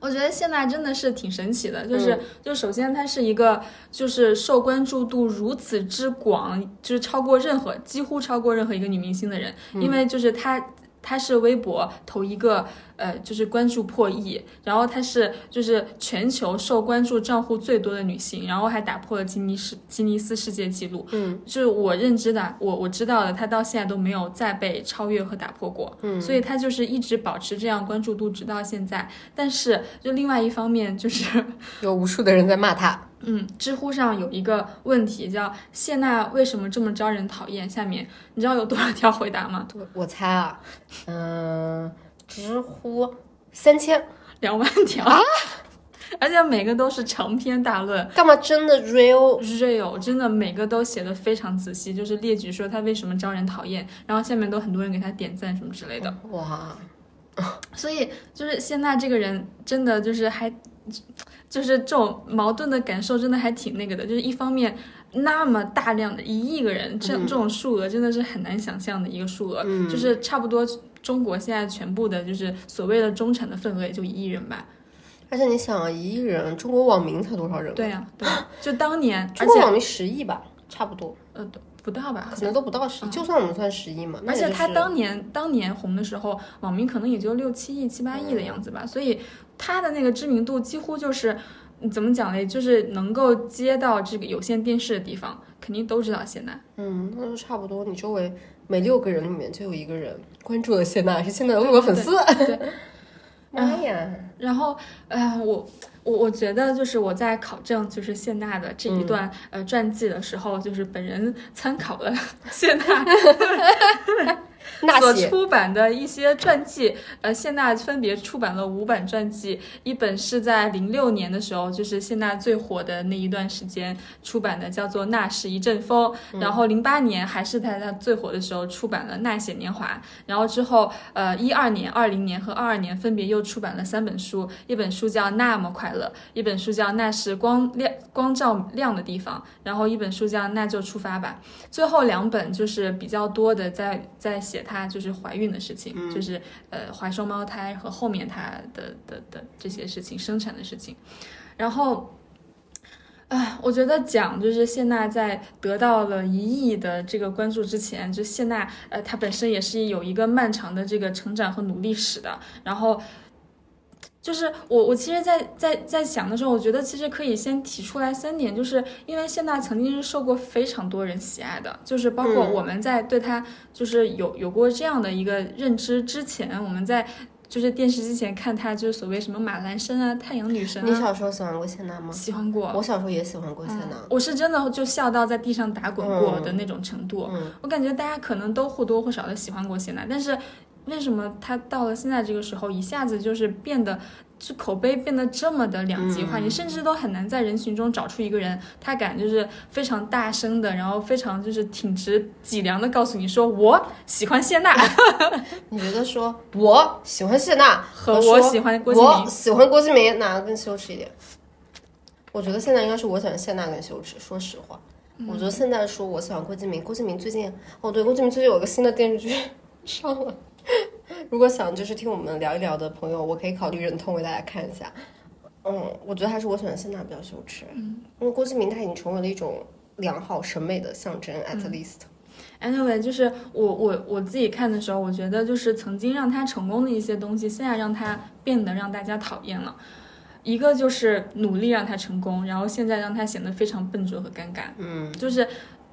我觉得谢娜真的是挺神奇的，就是、就首先她是一个就是受关注度如此之广，就是超过任何几乎超过任何一个女明星的人，因为就是她。她是微博头一个，呃，就是关注破亿，然后她是就是全球受关注账户最多的女性，然后还打破了吉尼斯吉尼斯世界纪录。嗯，就是我认知的，我我知道的，她到现在都没有再被超越和打破过。嗯，所以她就是一直保持这样关注度，直到现在。但是就另外一方面，就是有无数的人在骂他。嗯，知乎上有一个问题叫谢娜为什么这么招人讨厌？下面你知道有多少条回答吗？我，我猜啊，嗯、知乎三千，两万条啊而且每个都是长篇大论。干嘛真的 real？real 真的每个都写的非常仔细，就是列举说他为什么招人讨厌，然后下面都很多人给他点赞什么之类的。哇，所以就是谢娜这个人真的就是还，就是这种矛盾的感受真的还挺那个的。就是一方面那么大量的一亿个人，这这种数额真的是很难想象的一个数额，就是差不多中国现在全部的就是所谓的中产的份额也就一亿人吧。而且你想啊，一亿人，中国网民才多少人？对呀、对呀、就当年，而且中国网民十亿吧，差不多，呃不到吧，可能都不到十亿。就算我们算十亿嘛，而且他当年当年红的时候，网民可能也就六七亿、七八亿的样子吧，所以他的那个知名度几乎就是嗯怎么讲嘞，就是能够接到这个有线电视的地方，肯定都知道谢娜。嗯，那就差不多。你周围每六个人里面就有一个人关注了谢娜，是谢娜的微博粉丝。对，妈呀！然后，呃，我我我觉得就是我在考证就是谢娜的这一段、呃传记的时候，就是本人参考了 谢娜 所出版的一些传记，呃，谢娜分别出版了五本传记，一本是在零六年的时候，就是谢娜最火的那一段时间出版的，叫做《那是一阵风》，然后零八年还是在她最火的时候出版了《那些年华》，然后之后，呃，一二年、二零年和二二年分别又出版了三本书，一本书叫《那么快乐》，一本书叫《那是光亮光照亮的地方》，然后一本书叫《那就出发吧》。最后两本就是比较多的在在写她就是怀孕的事情，就是呃怀双胞胎和后面她的的的这些事情，生产的事情，然后。哎，我觉得讲就是谢娜在得到了一亿的这个关注之前，就谢娜呃她本身也是有一个漫长的这个成长和努力史的。然后就是我我其实在，在在想的时候，我觉得其实可以先提出来三点，就是因为谢娜曾经是受过非常多人喜爱的，就是包括嗯我们在对她就是有有过这样的一个认知之前，我们在。就是电视机前看她，就是所谓什么马兰生啊、太阳女神你啊，小时候喜欢过谢娜吗？喜欢过。我小时候也喜欢过谢娜。我是真的就笑到在地上打滚过的那种程度。嗯我感觉大家可能都或多或少的喜欢过谢娜，但是为什么他到了现在这个时候，一下子就是变得就口碑变得这么的两极化？嗯你甚至都很难在人群中找出一个人，他敢就是非常大声的，然后非常就是挺直脊梁的告诉你说我喜欢谢娜，你觉得说我喜欢谢娜和我喜欢郭敬我明喜欢郭敬明哪个更羞耻一点？我觉得现在应该是我喜欢谢娜更羞耻。说实话，我觉得现在说我喜欢郭敬明，郭敬明最近哦对，郭敬明最近有一个新的电视剧 上了。如果想就是听我们聊一聊的朋友，我可以考虑忍痛为大家看一下。嗯，我觉得还是我选的谢娜比较羞耻，嗯，因为郭敬明他已经成为了一种良好审美的象征，at least。Anyway，就是我我我自己看的时候，我觉得就是曾经让他成功的一些东西，现在让他变得让大家讨厌了。一个就是努力让他成功，然后现在让他显得非常笨拙和尴尬。嗯，就是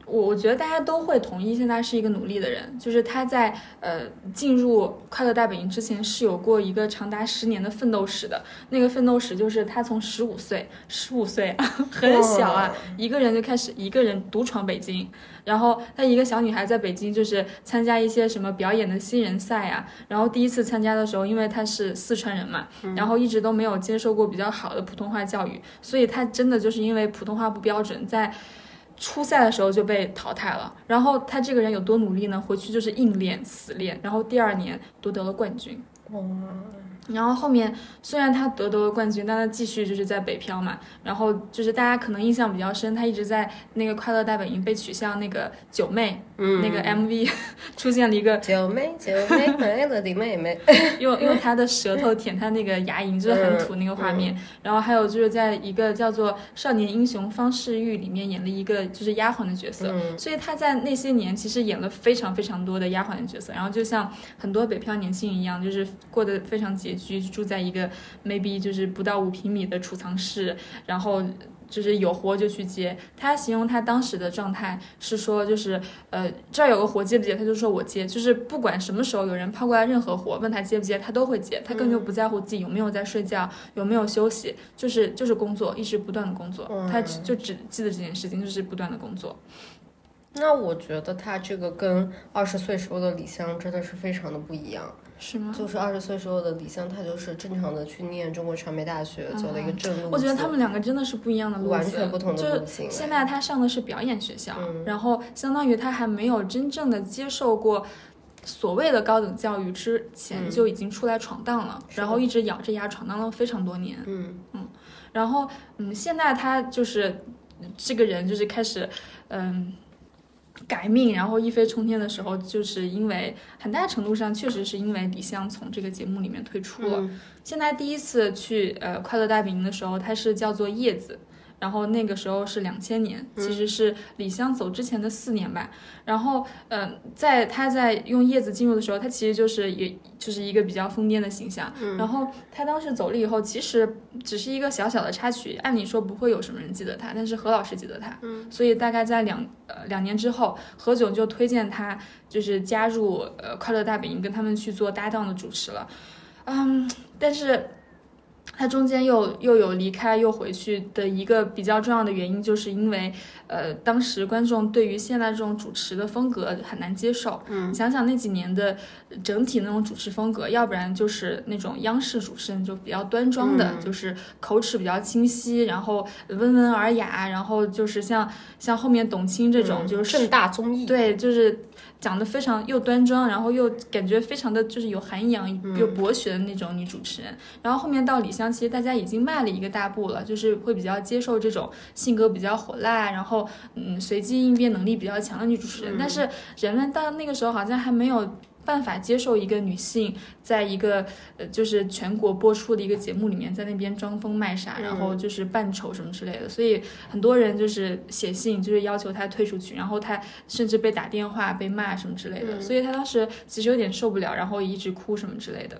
我我觉得大家都会同意，现在是一个努力的人。就是他在呃进入快乐大本营之前是有过一个长达十年的奋斗史的。那个奋斗史就是他从十五岁，十五岁啊，很小啊，一个人就开始一个人独闯北京。然后她一个小女孩在北京就是参加一些什么表演的新人赛啊，然后第一次参加的时候，因为她是四川人嘛，然后一直都没有接受过比较好的普通话教育，所以她真的就是因为普通话不标准，在初赛的时候就被淘汰了。然后他这个人有多努力呢？回去就是硬练、死练，然后第二年夺得了冠军。然后后面虽然他夺得了冠军，但他继续就是在北漂嘛。然后就是大家可能印象比较深，他一直在那个快乐大本营被取向那个九妹，嗯那个 MV 出现了一个九妹九妹快乐的妹妹，用用她的舌头舔她那个牙龈，就是很土那个画面。然后还有就是在一个叫做《少年英雄方世玉》里面演了一个就是丫鬟的角色，所以他在那些年其实演了非常非常多的丫鬟的角色。然后就像很多北漂年轻人一样，就是过得非常拮据，住在一个 maybe 就是不到五平米的储藏室，然后。就是有活就去接。他形容他当时的状态是说，就是呃这儿有个活接不接，他就说我接，就是不管什么时候有人抛过来任何活，问他接不接，他都会接，他根本就不在乎自己有没有在睡觉，有没有休息，就是就是工作，一直不断的工作，他只就只记得这件事情，就是不断的工作。那我觉得他这个跟二十岁时候的李湘真的是非常的不一样。是吗？就是二十岁时候的李湘，她就是正常的去念中国传媒大学，走了一个正路。嗯我觉得他们两个真的是不一样的路子，完全不同的路就径。现在她上的是表演学校，嗯然后相当于她还没有真正的接受过。所谓的高等教育之前就已经出来闯荡了，然后一直咬着牙闯荡了非常多年。嗯嗯，然后嗯，现在她就是这个人就是开始嗯改命，然后一飞冲天的时候，就是因为很大程度上确实是因为李湘从这个节目里面退出了。嗯现在第一次去呃快乐大本营的时候，他是叫做叶子。然后那个时候是两千年，其实是李湘走之前的四年吧。然后，嗯、在他在用叶子进入的时候，他其实就是也就是一个比较疯癫的形象。然后他当时走了以后，其实只是一个小小的插曲，按理说不会有什么人记得他，但是何老师记得他。嗯，所以大概在两呃两年之后，何炅就推荐他就是加入呃快乐大本营，跟他们去做搭档的主持了。嗯，但是他中间又又有离开又回去的一个比较重要的原因，就是因为，呃，当时观众对于现在这种主持的风格很难接受。嗯，想想那几年的整体那种主持风格，要不然就是那种央视主持人就比较端庄的，就是口齿比较清晰，然后温文尔雅，然后就是像像后面董卿这种，就是盛大综艺，对，就是。长得非常又端庄，然后又感觉非常的就是有涵养又博学的那种女主持人。然后后面到李湘，其实大家已经迈了一个大步了，就是会比较接受这种性格比较火辣，然后嗯随机应变能力比较强的女主持人。但是人们到那个时候好像还没有。办法接受一个女性在一个呃就是全国播出的一个节目里面，在那边装疯卖傻，然后就是扮丑什么之类的，所以很多人就是写信，就是要求她退出去，然后她甚至被打电话被骂什么之类的，所以她当时其实有点受不了，然后一直哭什么之类的。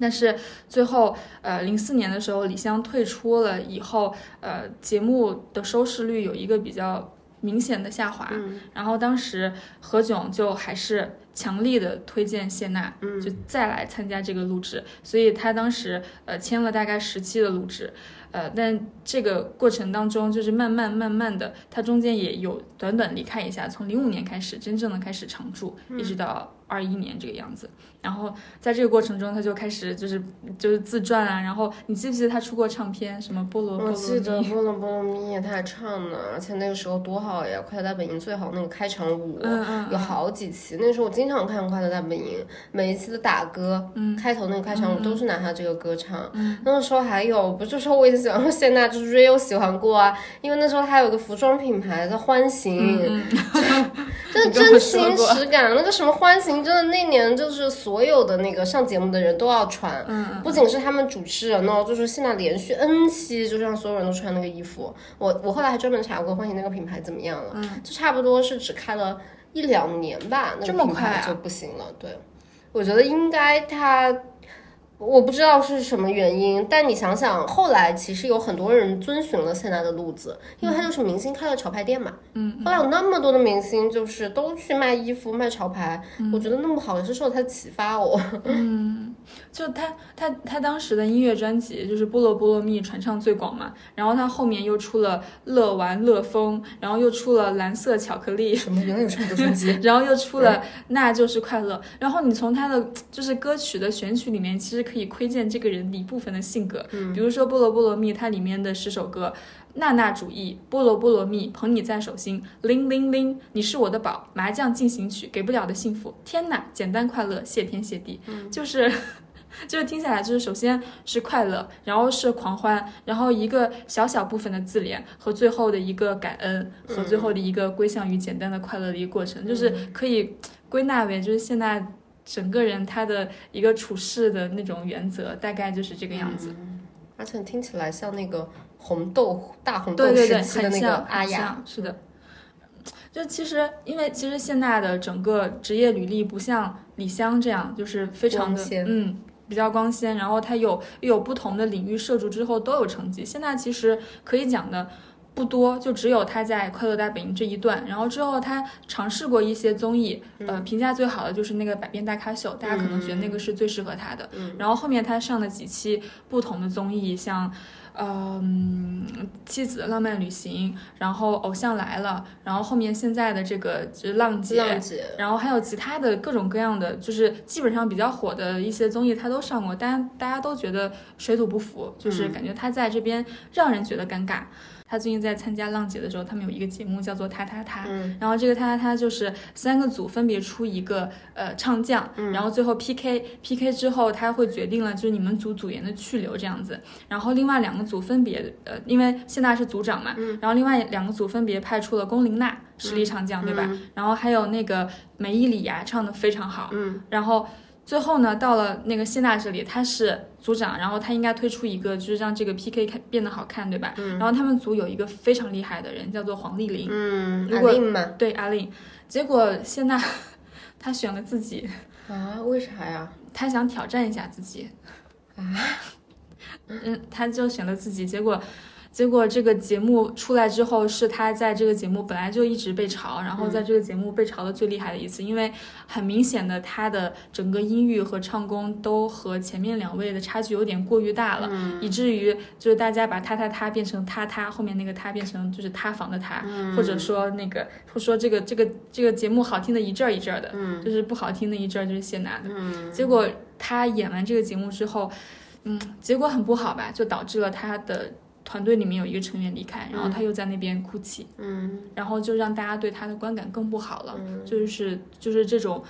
但是最后，呃，零四年的时候，李湘退出了以后，呃，节目的收视率有一个比较明显的下滑，然后当时何炅就还是。强力的推荐谢娜，就再来参加这个录制，所以她当时呃签了大概十期的录制，呃，但这个过程当中就是慢慢慢慢的，他中间也有短短离开一下，从零五年开始真正的开始常驻，一直到。二一年这个样子，然后在这个过程中，他就开始就是就是自传啊。然后你记不记得他出过唱片？什么菠萝菠萝蜜？我记得菠萝菠萝蜜，他还唱呢。而且那个时候多好呀！快乐大本营最好那个开场舞，有好几期。那时候我经常看快乐大本营，每一期的打歌，开头那个开场舞都是拿他这个歌唱。那个时候还有，不是说我也喜欢过谢娜，就是 real 喜欢过啊。因为那时候他有个服装品牌叫欢行，真的真情实感。那个什么欢行。真的那年就是所有的那个上节目的人都要穿，嗯，不仅是他们主持人哦，就是现在连续 N 期就让所有人都穿那个衣服。我我后来还专门查过欢行那个品牌怎么样了，嗯，就差不多是只开了一两年吧，那个品牌就不行了。对，我觉得应该他。我不知道是什么原因，但你想想，后来其实有很多人遵循了现在的路子，因为他就是明星开了潮牌店嘛。嗯。后来有那么多的明星，就是都去卖衣服、卖潮牌。我觉得那么好也是受他的启发哦。嗯。就他他他当时的音乐专辑就是《菠萝菠萝蜜》传唱最广嘛，然后他后面又出了《乐玩乐风》，然后又出了《蓝色巧克力》。什么？原来有这么多专辑。然后又出了《那就是快乐》。然后你从他的就是歌曲的选曲里面，其实可以窥见这个人的一部分的性格。嗯。比如说《菠萝菠萝蜜》，它里面的十首歌：娜娜主义、菠萝菠萝蜜、捧你在手心、铃铃铃、你是我的宝、麻将进行曲、给不了的幸福、天呐，简单快乐、谢天谢地。嗯。就是。就是听起来，就是首先是快乐，然后是狂欢，然后一个小小部分的自怜，和最后的一个感恩，和最后的一个归向于简单的快乐的一个过程，就是可以归纳为，就是现在整个人他的一个处事的那种原则，大概就是这个样子。而且听起来像那个红豆大红豆时期的那个阿雅，是的。就其实，因为其实现在的整个职业履历不像李湘这样，就是非常的嗯。比较光鲜，然后他有又有不同的领域涉足之后都有成绩。现在其实可以讲的不多，就只有他在快乐大本营这一段。然后之后他尝试过一些综艺，呃，评价最好的就是那个百变大咖秀，大家可能觉得那个是最适合他的。然后后面他上了几期不同的综艺，像。嗯，妻子的浪漫旅行，然后偶像来了，然后后面现在的这个就是浪姐，浪姐，然后还有其他的各种各样的，就是基本上比较火的一些综艺，他都上过，但大家都觉得水土不服，就是感觉他在这边让人觉得尴尬。他最近在参加浪姐的时候，他们有一个节目叫做他他他，然后这个他他他就是三个组分别出一个呃唱将，然后最后 PK PK 之后，他会决定了就是你们组组员的去留这样子，然后另外两个组分别呃，因为谢娜是组长嘛，然后另外两个组分别派出了龚琳娜实力唱将对吧？然后还有那个梅伊里呀唱的非常好，然后。最后呢，到了那个谢娜这里，她是组长，然后她应该推出一个，就是让这个 PK 看变得好看，对吧？嗯。然后他们组有一个非常厉害的人，叫做黄丽玲。嗯。阿令吗？对，阿令。结果谢娜，她选了自己。啊？为啥呀？她想挑战一下自己。啊？嗯，她就选了自己，结果结果这个节目出来之后，是他在这个节目本来就一直被嘲，然后在这个节目被嘲的最厉害的一次，因为很明显的他的整个音域和唱功都和前面两位的差距有点过于大了，以至于就是大家把他他他变成他他，后面那个他变成就是塌房的他，或者说那个或说这个这个这个节目好听的一阵儿一阵儿的，就是不好听的一阵儿就是谢娜的，结果他演完这个节目之后，嗯，结果很不好吧，就导致了他的。团队里面有一个成员离开，然后他又在那边哭泣，嗯，然后就让大家对他的观感更不好了，就是就是这种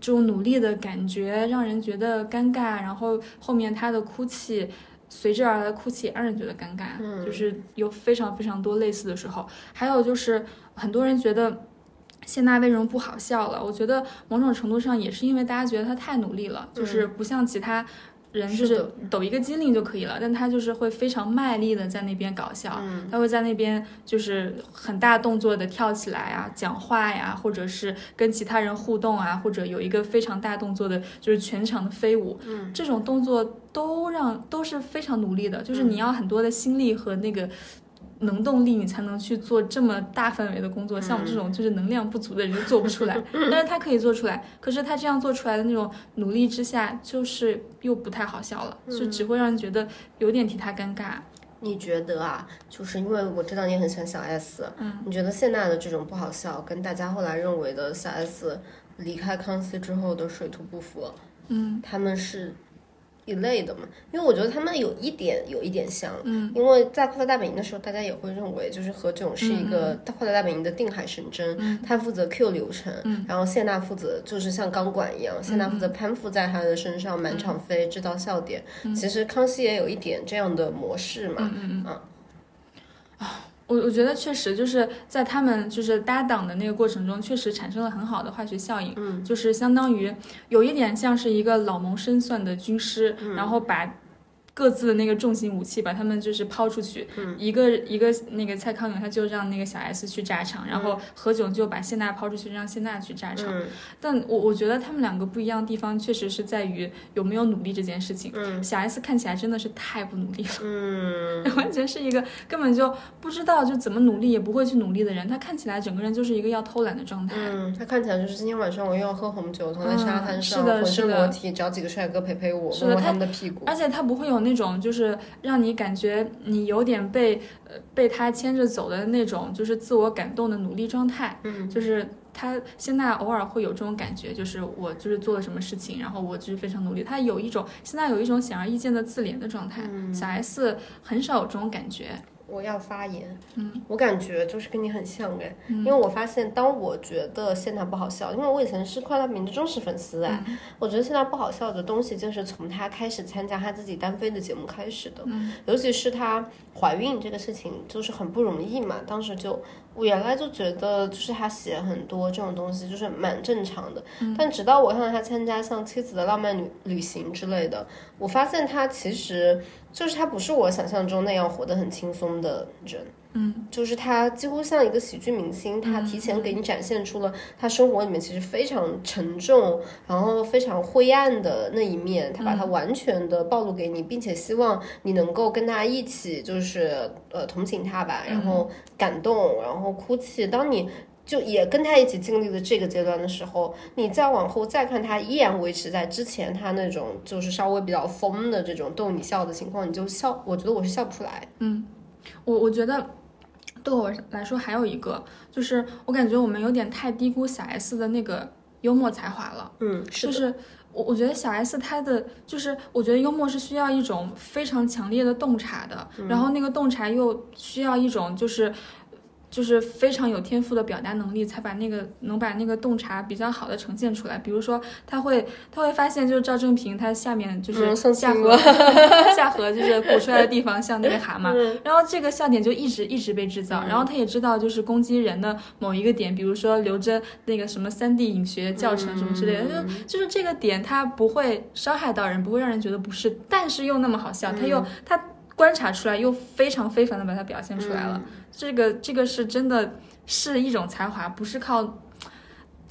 这种努力的感觉让人觉得尴尬，然后后面他的哭泣随之而来的哭泣也让人觉得尴尬，就是有非常非常多类似的时候，还有就是很多人觉得谢娜为什么不好笑了？我觉得某种程度上也是因为大家觉得她太努力了，就是不像其他。人就是抖一个机灵就可以了，但他就是会非常卖力的在那边搞笑，他会在那边就是很大动作的跳起来啊，讲话呀，或者是跟其他人互动啊，或者有一个非常大动作的，就是全场的飞舞，嗯这种动作都让都是非常努力的，就是你要很多的心力和那个。能动力，你才能去做这么大范围的工作。像我们这种就是能量不足的人做不出来，但是他可以做出来。可是他这样做出来的那种努力之下，就是又不太好笑了，就只会让人觉得有点替他尴尬。你觉得啊？就是因为我知道你很喜欢小 S，嗯，你觉得现在的这种不好笑，跟大家后来认为的小 S 离开康熙之后的水土不服，嗯，他们是？一类的嘛，因为我觉得他们有一点有一点像，嗯，因为在快乐大本营的时候，大家也会认为就是何炅是一个快乐大本营的定海神针，他负责 Q 流程，然后谢娜负责就是像钢管一样，谢娜负责攀附在他的身上满场飞制造笑点。其实康熙也有一点这样的模式嘛，嗯嗯啊。我我觉得确实就是在他们就是搭档的那个过程中，确实产生了很好的化学效应，嗯，就是相当于有一点像是一个老谋深算的军师，然后把。各自的那个重型武器，把他们就是抛出去。一个一个那个蔡康永，他就让那个小 S 去炸场，然后何炅就把谢娜抛出去，让谢娜去炸场。但我我觉得他们两个不一样的地方，确实是在于有没有努力这件事情。小 S 看起来真的是太不努力了，嗯，完全是一个根本就不知道就怎么努力，也不会去努力的人。他看起来整个人就是一个要偷懒的状态。嗯，他看起来就是今天晚上我又要喝红酒，躺在沙滩上，浑身裸体，找几个帅哥陪陪我，摸摸他们的屁股。而且他不会有。那种就是让你感觉你有点被呃被他牵着走的那种，就是自我感动的努力状态。嗯，就是他现在偶尔会有这种感觉，就是我就是做了什么事情，然后我就是非常努力。他有一种现在有一种显而易见的自怜的状态。小 S 很少有这种感觉。我要发言，嗯，我感觉就是跟你很像哎，因为我发现当我觉得现在不好笑，因为我以前是快乐明的忠实粉丝哎，我觉得现在不好笑的东西就是从他开始参加他自己单飞的节目开始的，尤其是他怀孕这个事情就是很不容易嘛，当时就。我原来就觉得，就是他写很多这种东西，就是蛮正常的。但直到我看到他参加像《妻子的浪漫旅旅行》之类的，我发现他其实就是他不是我想象中那样活得很轻松的人。嗯，就是他几乎像一个喜剧明星，他提前给你展现出了他生活里面其实非常沉重，然后非常灰暗的那一面，他把它完全的暴露给你，并且希望你能够跟他一起，就是呃同情他吧，然后感动，然后哭泣。当你就也跟他一起经历了这个阶段的时候，你再往后再看他依然维持在之前他那种就是稍微比较疯的这种逗你笑的情况，你就笑，我觉得我是笑不出来。嗯，我我觉得。对我来说，还有一个就是，我感觉我们有点太低估小 S 的那个幽默才华了。嗯，就是我我觉得小 S 她的就是，我觉得幽默是需要一种非常强烈的洞察的，然后那个洞察又需要一种就是。就是非常有天赋的表达能力，才把那个能把那个洞察比较好的呈现出来。比如说，他会他会发现，就是赵正平他下面就是下颌 下颌就是鼓出来的地方像那个蛤蟆，然后这个笑点就一直一直被制造。然后他也知道就是攻击人的某一个点，比如说刘真那个什么三 D 影学教程什么之类的，就就是这个点他不会伤害到人，不会让人觉得不适，但是又那么好笑，他又他。观察出来又非常非凡的把它表现出来了，这个这个是真的是一种才华，不是靠，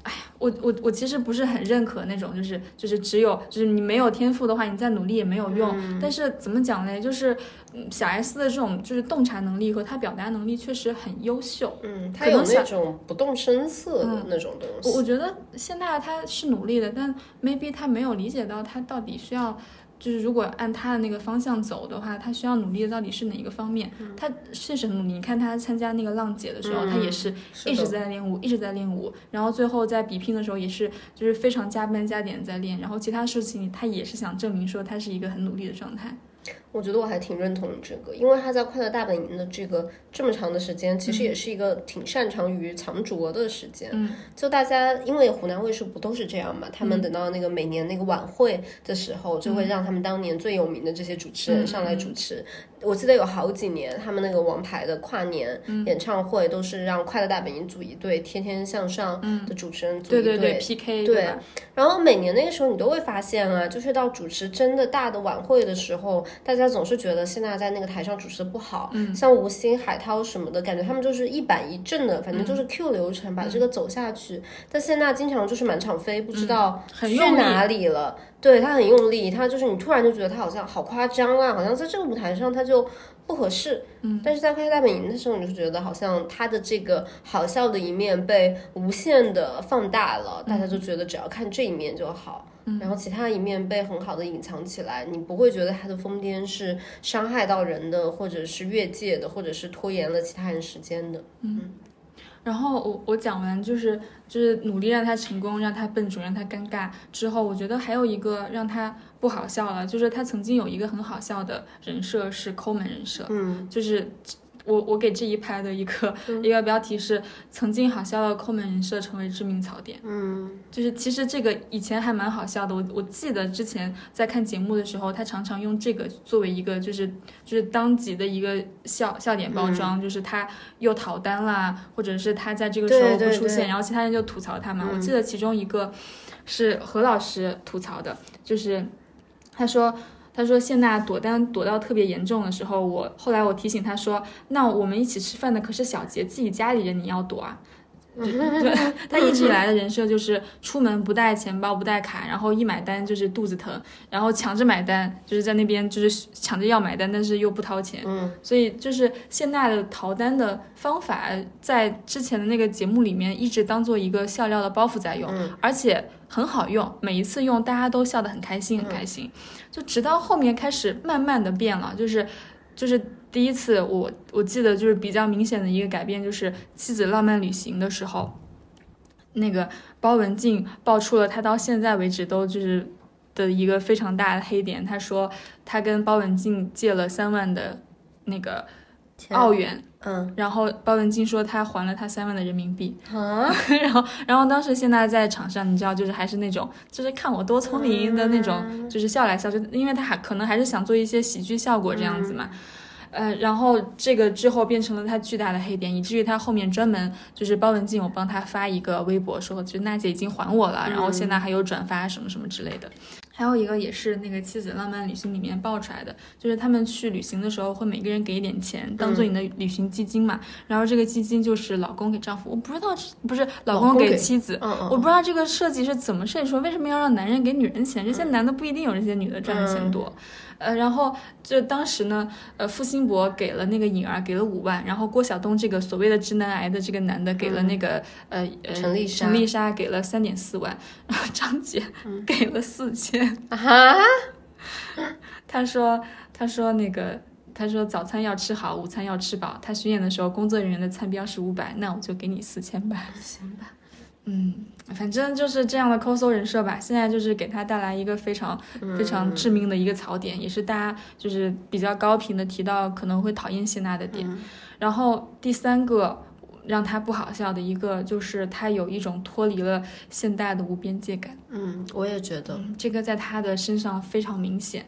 哎呀，我我我其实不是很认可那种，就是就是只有就是你没有天赋的话，你再努力也没有用。但是怎么讲嘞？就是嗯小 S 的这种就是洞察能力和他表达能力确实很优秀。嗯，他有那种不动声色的那种东西。我我觉得现在他是努力的，但 maybe 他没有理解到他到底需要。就是如果按他的那个方向走的话，他需要努力的到底是哪一个方面？他确实很努力。你看他参加那个浪姐的时候，他也是一直在练舞，一直在练舞。然后最后在比拼的时候，也是就是非常加班加点在练。然后其他事情他也是想证明说他是一个很努力的状态。我觉得我还挺认同这个，因为他在快乐大本营的这个这么长的时间，其实也是一个挺擅长于藏拙的时间。嗯，就大家因为湖南卫视不都是这样嘛？他们等到那个每年那个晚会的时候，就会让他们当年最有名的这些主持人上来主持。我记得有好几年，他们那个王牌的跨年演唱会都是让快乐大本营组一队，天天向上的主持人组一队 PK。对，然后每年那个时候你都会发现啊，就是到主持真的大的晚会的时候，大家总是觉得谢娜在那个台上主持的不好，像吴昕、海涛什么的，感觉他们就是一板一正的，反正就是 Q 流程把这个走下去。但谢娜经常就是满场飞，不知道去哪里了。对她很用力，她就是你突然就觉得她好像好夸张啊，好像在这个舞台上她就不合适。嗯，但是在快乐大本营的时候，你就觉得好像他的这个好笑的一面被无限的放大了，大家就觉得只要看这一面就好，然后其他一面被很好的隐藏起来，你不会觉得他的疯癫是伤害到人的，或者是越界的，或者是拖延了其他人时间的。嗯。然后我我讲完就是就是努力让他成功，让他笨拙，让他尴尬之后，我觉得还有一个让他不好笑了，就是他曾经有一个很好笑的人设是抠门人设，嗯，就是。我我给这一拍的一个一个标题是曾经好笑的抠门人设成为致命槽点。嗯，就是其实这个以前还蛮好笑的。我我记得之前在看节目的时候，他常常用这个作为一个就是就是当即的一个笑笑点包装，就是他又逃单啦，或者是他在这个时候不出现，然后其他人就吐槽他嘛。我记得其中一个是何老师吐槽的，就是他说。他说谢娜躲单躲到特别严重的时候，我后来我提醒他说，那我们一起吃饭的可是小杰自己家里人，你要躲啊。对 他一直以来的人设就是出门不带钱包不带卡，然后一买单就是肚子疼，然后抢着买单，就是在那边就是抢着要买单，但是又不掏钱。嗯，所以就是现在的逃单的方法，在之前的那个节目里面一直当做一个笑料的包袱在用，而且很好用，每一次用大家都笑得很开心很开心。就直到后面开始慢慢的变了，就是就是第一次我我记得就是比较明显的一个改变，就是《妻子浪漫旅行》的时候，那个包文婧爆出了他到现在为止都就是的一个非常大的黑点，他说他跟包文婧借了三万的那个澳元。嗯，然后包文婧说他还了他三万的人民币，嗯，然后然后当时现在在场上，你知道就是还是那种就是看我多聪明的那种，就是笑来笑去，因为他还可能还是想做一些喜剧效果这样子嘛，呃，然后这个之后变成了他巨大的黑点，以至于他后面专门就是包文婧有帮他发一个微博说，就娜姐已经还我了，然后现在还有转发什么什么之类的。还有一个也是那个《妻子浪漫旅行》里面爆出来的，就是他们去旅行的时候会每个人给一点钱，当做你的旅行基金嘛。然后这个基金就是老公给丈夫，我不知道不是老公给妻子，我不知道这个设计是怎么设计，说为什么要让男人给女人钱？这些男的不一定有这些女的赚的钱多。呃，然后就当时呢，呃，付辛博给了那个颖儿给了五万，然后郭晓东这个所谓的直男癌的这个男的给了那个呃呃陈丽莎陈丽莎。给了三点四万，然后张杰给了四千。啊，他说他说那个他说早餐要吃好，午餐要吃饱，他巡演的时候工作人员的餐标是五百，那我就给你四千吧，行吧。嗯，反正就是这样的抠搜人设吧。现在就是给他带来一个非常非常致命的一个槽点，也是大家就是比较高频的提到可能会讨厌谢娜的点。然后第三个让他不好笑的一个就是他有一种脱离了现代的无边界感。嗯，我也觉得这个在他的身上非常明显。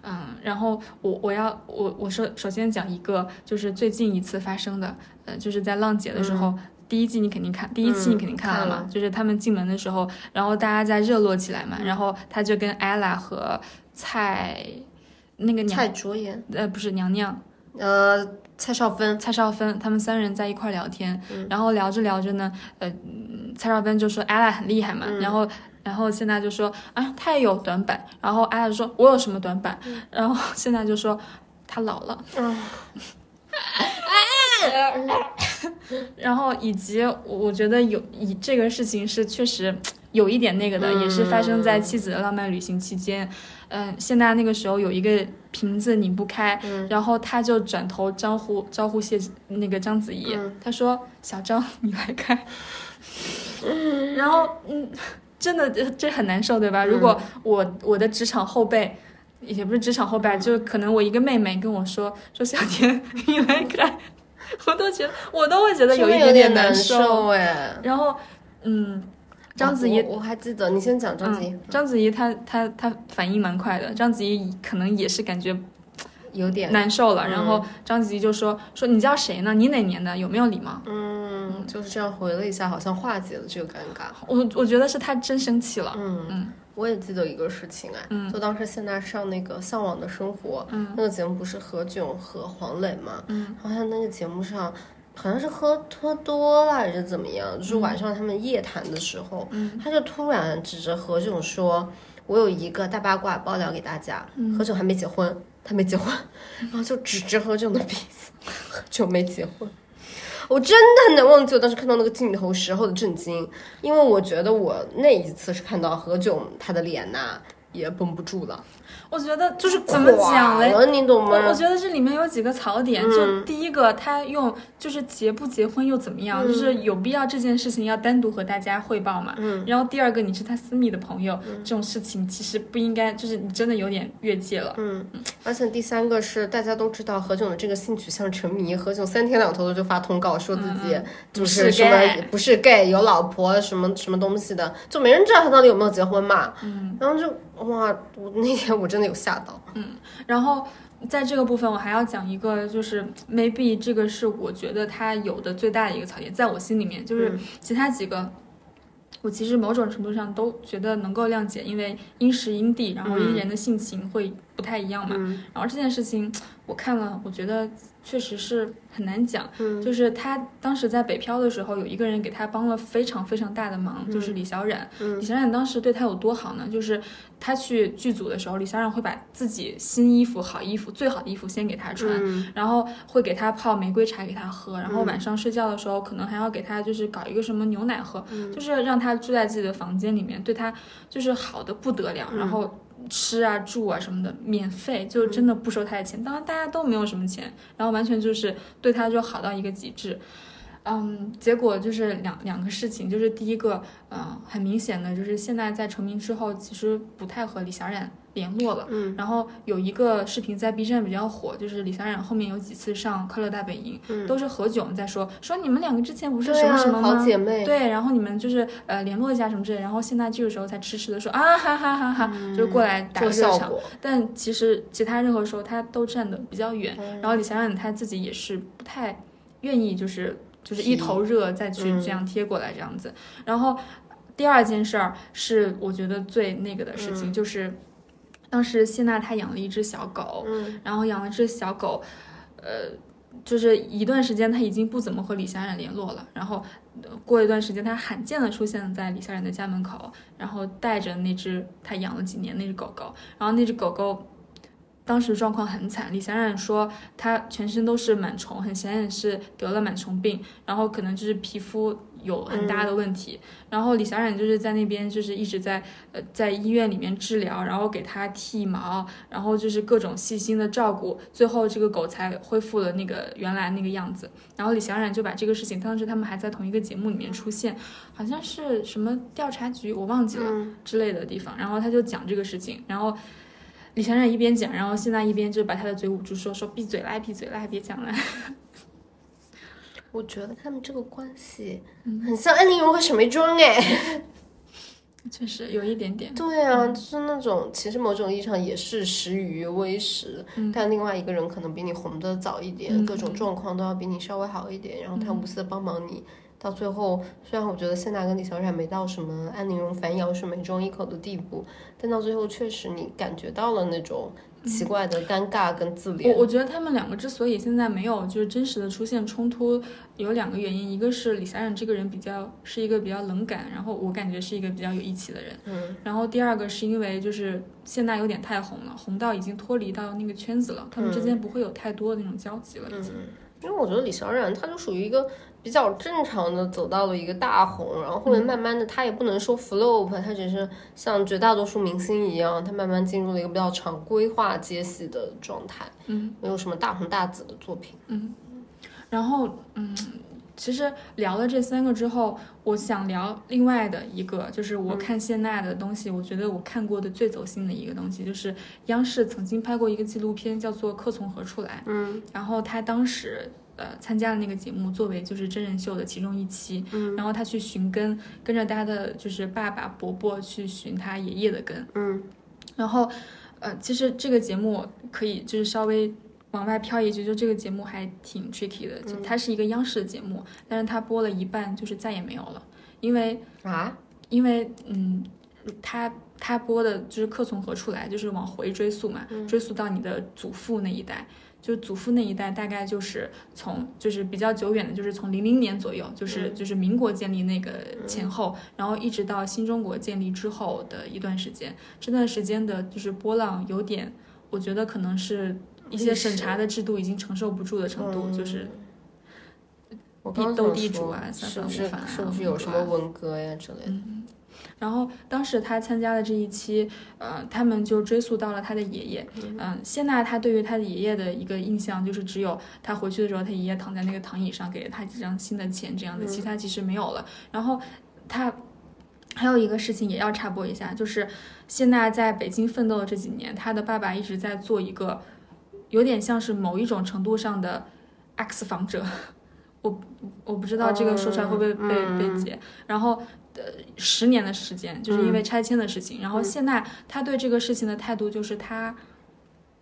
嗯，然后我我要我我说首先讲一个就是最近一次发生的，呃，就是在浪姐的时候。第一季你肯定看，第一期你肯定看了嘛？就是他们进门的时候，然后大家在热络起来嘛，然后他就跟 ella 和蔡那个娘蔡卓妍，呃，不是娘娘，呃，蔡少芬，蔡少芬他们三人在一块聊天，然后聊着聊着呢，呃，嗯蔡少芬就说 ella 很厉害嘛，然后然后现在就说啊，她也有短板，然后 ella 说我有什么短板，然后现在就说她老了，然后以及我我觉得有以这个事情是确实有一点那个的，也是发生在妻子的浪漫旅行期间。嗯，谢娜那个时候有一个瓶子拧不开，然后他就转头招呼招呼谢那个章子怡，他说：“小张，你来开。”然后嗯，真的这这很难受，对吧？如果我我的职场后辈。也不是职场后辈，就是可能我一个妹妹跟我说说小田 你来开，我都觉得我都会觉得有一点点难受哎。然后，嗯，章子怡，我还记得，你先讲章子怡。章子怡她她她反应蛮快的，章子怡可能也是感觉有点难受了。然后章子怡就说说你叫谁呢？你哪年的？有没有礼貌？嗯，就是这样回了一下，好像化解了这个尴尬。我我觉得是他真生气了。嗯嗯。我也记得一个事情哎，就当时现在上那个《向往的生活》，那个节目不是何炅和黄磊嘛，嗯好像那个节目上好像是喝喝多了还是怎么样，就是晚上他们夜谈的时候，他就突然指着何炅说：“我有一个大八卦爆料给大家，何炅还没结婚，他没结婚，然后就指着何炅的鼻子，何炅没结婚。”我真的很难忘记我当时看到那个镜头时候的震惊，因为我觉得我那一次是看到何炅他的脸呐也绷不住了。我觉得就是怎么讲嘞？你懂吗？我觉得这里面有几个槽点，就第一个，他用就是结不结婚又怎么样，就是有必要这件事情要单独和大家汇报嘛？嗯。然后第二个，你是他私密的朋友，这种事情其实不应该，就是你真的有点越界了。嗯。而且第三个是大家都知道何炅的这个性取向沉迷，何炅三天两头的就发通告说自己就是什么不是 gay，有老婆什么什么东西的，就没人知道他到底有没有结婚嘛。嗯。然后就哇，我那天我真的有吓到。嗯，然后在这个部分，我还要讲一个，就是 maybe 这个是我觉得他有的最大的一个槽点，在我心里面，就是其他几个，我其实某种程度上都觉得能够谅解，因为因时因地，然后因人的性情会不太一样嘛。然后这件事情我看了，我觉得。确实是很难讲，就是他当时在北漂的时候，有一个人给他帮了非常非常大的忙，就是李小冉。李小冉当时对他有多好呢？就是他去剧组的时候，李小冉会把自己新衣服、好衣服、最好的衣服先给他穿，然后会给他泡玫瑰茶给他喝，然后晚上睡觉的时候可能还要给他就是搞一个什么牛奶喝，就是让他住在自己的房间里面，对他就是好的不得了，然后。吃啊住啊什么的免费，就真的不收他的钱。当然大家都没有什么钱，然后完全就是对他就好到一个极致。嗯，结果就是两两个事情，就是第一个，嗯，很明显的就是现在在成名之后，其实不太和李小冉联络了。嗯，然后有一个视频在 B 站比较火，就是李小冉后面有几次上《快乐大本营》，都是何炅在说说你们两个之前不是什么什么吗？好姐妹。对，然后你们就是呃联络一下什么之类，然后现在这个时候才痴痴的说啊哈哈哈哈，就是过来打个热场。但其实其他任何时候他都站的比较远，然后李小冉他自己也是不太愿意就是。就是一头热再去这样贴过来这样子，然后第二件事儿是我觉得最那个的事情，就是当时谢娜她养了一只小狗，然后养了只小狗，呃，就是一段时间她已经不怎么和李小冉联络了，然后过一段时间她罕见的出现在李小冉的家门口，然后带着那只她养了几年那只狗狗，然后那只狗狗。当时状况很惨，李小冉说她全身都是螨虫，很显然是得了螨虫病，然后可能就是皮肤有很大的问题。然后李小冉就是在那边就是一直在呃在医院里面治疗，然后给它剃毛，然后就是各种细心的照顾，最后这个狗才恢复了那个原来那个样子。然后李小冉就把这个事情，当时他们还在同一个节目里面出现，好像是什么调查局我忘记了之类的地方，然后他就讲这个事情，然后。李小冉一边讲，然后现在一边就把他的嘴捂住，说说闭嘴啦，闭嘴啦，别讲了。我觉得他们这个关系很像安陵容和沈眉庄哎，确实有一点点。对啊，就是那种其实某种意义上也是食鱼微时，但另外一个人可能比你红的早一点，各种状况都要比你稍微好一点，然后他无私的帮忙你。到最后，虽然我觉得谢娜跟李小冉没到什么安陵容反咬沈眉庄一口的地步，但到最后确实你感觉到了那种奇怪的尴尬跟自怜。我我觉得他们两个之所以现在没有就是真实的出现冲突，有两个原因，一个是李小冉这个人比较是一个比较冷感，然后我感觉是一个比较有义气的人，嗯，然后第二个是因为就是现在有点太红了，红到已经脱离到那个圈子了，他们之间不会有太多的那种交集了，已经。因为我觉得李小冉她就属于一个比较正常的走到了一个大红，然后后面慢慢的他也不能说 flop，他只是像绝大多数明星一样，他慢慢进入了一个比较常规化接戏的状态，嗯，没有什么大红大紫的作品，嗯，然后嗯。其实聊了这三个之后，我想聊另外的一个，就是我看谢娜的东西，我觉得我看过的最走心的一个东西，就是央视曾经拍过一个纪录片，叫做《客从何处来》。嗯，然后他当时呃参加了那个节目，作为就是真人秀的其中一期。嗯，然后他去寻根，跟着他的就是爸爸伯伯去寻他爷爷的根。嗯，然后呃，其实这个节目可以就是稍微。往外飘一句，就这个节目还挺 tricky 的，它是一个央视的节目，但是它播了一半，就是再也没有了，因为啊，因为嗯，它它播的就是客从何处来，就是往回追溯嘛，追溯到你的祖父那一代，就祖父那一代大概就是从就是比较久远的，就是从零零年左右，就是就是民国建立那个前后，然后一直到新中国建立之后的一段时间，这段时间的就是波浪有点，我觉得可能是。一些审查的制度已经承受不住的程度，就是地斗地主啊，是不是是不是有什么文革呀之类的？然后当时他参加的这一期，呃，他们就追溯到了他的爷爷。嗯，谢娜她对于她的爷爷的一个印象就是只有他回去的时候，他爷爷躺在那个躺椅上给了他几张新的钱这样的，其他其实没有了。然后他还有一个事情也要插播一下，就是谢娜在北京奋斗的这几年，她的爸爸一直在做一个。有点像是某一种程度上的 X 访者，我我不知道这个说出来会不会被被解。然后呃，十年的时间，就是因为拆迁的事情。然后现在他对这个事情的态度就是他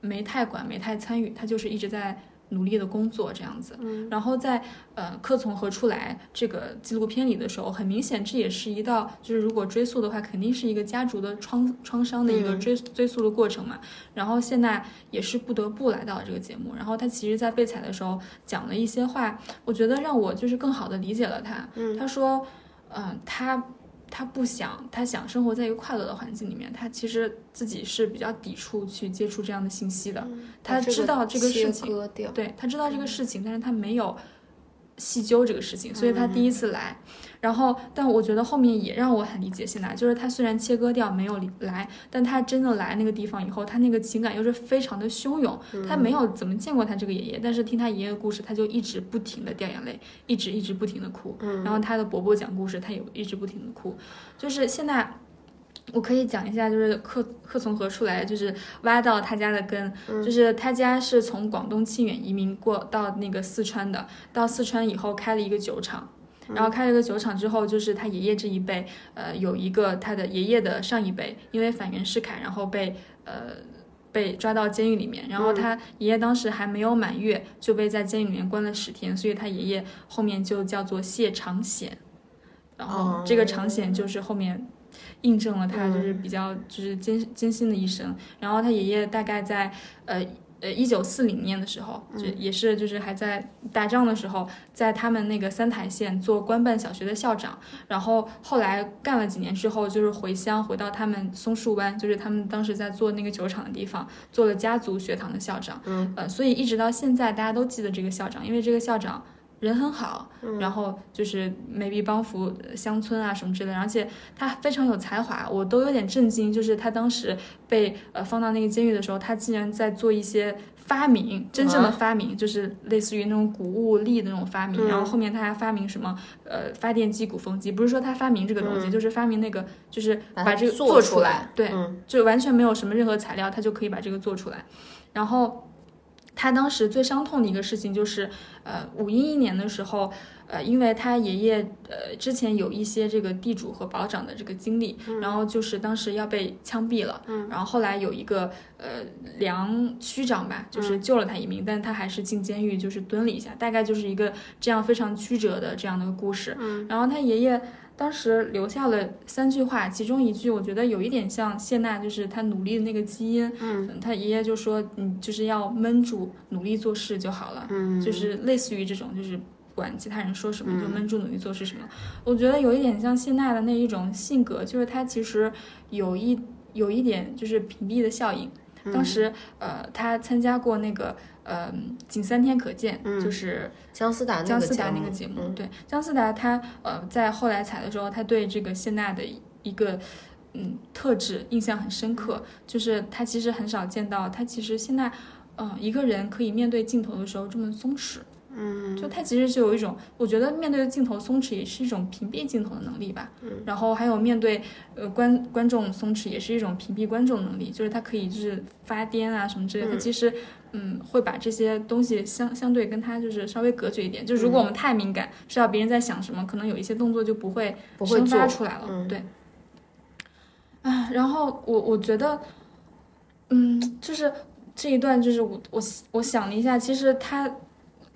没太管，没太参与，他就是一直在。努力的工作这样子，然后在呃，客从何处来这个纪录片里的时候，很明显这也是一道，就是如果追溯的话，肯定是一个家族的创创伤的一个追追溯的过程嘛。然后现在也是不得不来到这个节目。然后他其实，在被采的时候讲了一些话，我觉得让我就是更好的理解了他。他说，嗯，他。他不想，他想生活在一个快乐的环境里面。他其实自己是比较抵触去接触这样的信息的。他知道这个事情，对他知道这个事情，但是他没有。细究这个事情，所以他第一次来，然后，但我觉得后面也让我很理解现在，就是他虽然切割掉没有来，但他真的来那个地方以后，他那个情感又是非常的汹涌。他没有怎么见过他这个爷爷，但是听他爷爷的故事，他就一直不停的掉眼泪，一直一直不停的哭。然后他的伯伯讲故事，他也一直不停的哭。就是现在。我可以讲一下，就是客客从何处来，就是挖到他家的根，就是他家是从广东清远移民过到那个四川的，到四川以后开了一个酒厂，然后开了个酒厂之后，就是他爷爷这一辈，呃，有一个他的爷爷的上一辈，因为反袁世凯，然后被呃被抓到监狱里面，然后他爷爷当时还没有满月就被在监狱里面关了十天，所以他爷爷后面就叫做谢长显，然后这个长显就是后面。印证了他就是比较就是艰艰辛的一生。然后他爷爷大概在呃呃一九四零年的时候，就也是就是还在打仗的时候，在他们那个三台县做官办小学的校长。然后后来干了几年之后，就是回乡回到他们松树湾，就是他们当时在做那个酒厂的地方，做了家族学堂的校长。嗯，呃，所以一直到现在大家都记得这个校长，因为这个校长。人很好，然后就是 maybe 帮扶乡村啊什么之类的，而且他非常有才华，我都有点震惊。就是他当时被呃放到那个监狱的时候，他竟然在做一些发明，真正的发明，就是类似于那种谷物粒的那种发明。然后后面他还发明什么呃发电机、鼓风机，不是说他发明这个东西，就是发明那个就是把这个做出来，对，就完全没有什么任何材料，他就可以把这个做出来，然后。他当时最伤痛的一个事情就是，呃，五一一年的时候，呃，因为他爷爷呃之前有一些这个地主和保长的这个经历，然后就是当时要被枪毙了，然后后来有一个呃梁区长吧，就是救了他一命，但他还是进监狱，就是蹲了一下，大概就是一个这样非常曲折的这样的故事。然后他爷爷当时留下了三句话，其中一句我觉得有一点像谢娜，就是她努力的那个基因。嗯，她爷爷就说，你就是要闷住，努力做事就好了。嗯，就是类似于这种，就是不管其他人说什么，就闷住努力做事什么。我觉得有一点像谢娜的那一种性格，就是她其实有一有一点就是屏蔽的效应。当时呃，她参加过那个。呃，仅三天可见，就是姜思达姜思达那个节目。对，姜思达他呃，在后来采的时候，他对这个谢娜的一个嗯特质印象很深刻，就是他其实很少见到他其实谢娜嗯一个人可以面对镜头的时候这么松弛。嗯，就他其实是有一种，我觉得面对镜头松弛也是一种屏蔽镜头的能力吧。嗯，然后还有面对呃观观众松弛也是一种屏蔽观众能力，就是他可以就是发癫啊什么之类的。他其实嗯会把这些东西相相对跟他就是稍微隔绝一点。就如果我们太敏感，知道别人在想什么，可能有一些动作就不会生发出来了。对。啊，然后我我觉得，嗯，就是这一段就是我我我想了一下，其实他。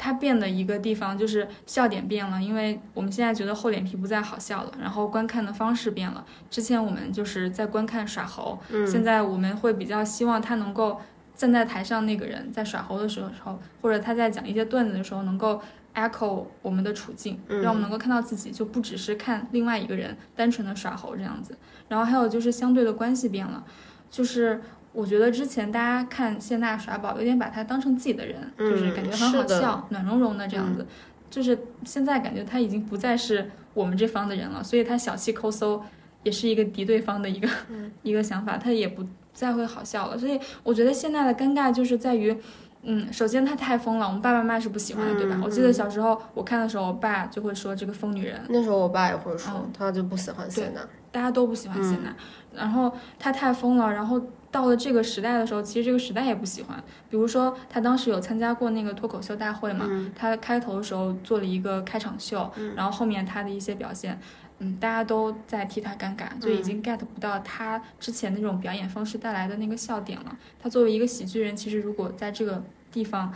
它变的一个地方就是笑点变了，因为我们现在觉得厚脸皮不再好笑了，然后观看的方式变了。之前我们就是在观看耍猴，现在我们会比较希望他能够站在台上那个人在耍猴的时候，或者他在讲一些段子的时候，能够 echo 我们的处境，让我们能够看到自己，就不只是看另外一个人单纯的耍猴这样子。然后还有就是相对的关系变了，就是。我觉得之前大家看谢娜耍宝，有点把她当成自己的人，就是感觉很好笑、暖融融的这样子。就是现在感觉她已经不再是我们这方的人了，所以她小气抠搜也是一个敌对方的一个 一个想法，她也不再会好笑了。所以我觉得现在的尴尬就是在于，嗯，首先她太疯了，我们爸爸妈妈是不喜欢的，对吧？我记得小时候我看的时候，我爸就会说这个疯女人。那时候我爸也会说，他就不喜欢谢娜。大家都不喜欢谢娜，然后她太疯了，然后。到了这个时代的时候，其实这个时代也不喜欢。比如说，他当时有参加过那个脱口秀大会嘛，他开头的时候做了一个开场秀，然后后面他的一些表现，嗯，大家都在替他尴尬，就已经 get 不到他之前那种表演方式带来的那个笑点了。他作为一个喜剧人，其实如果在这个地方，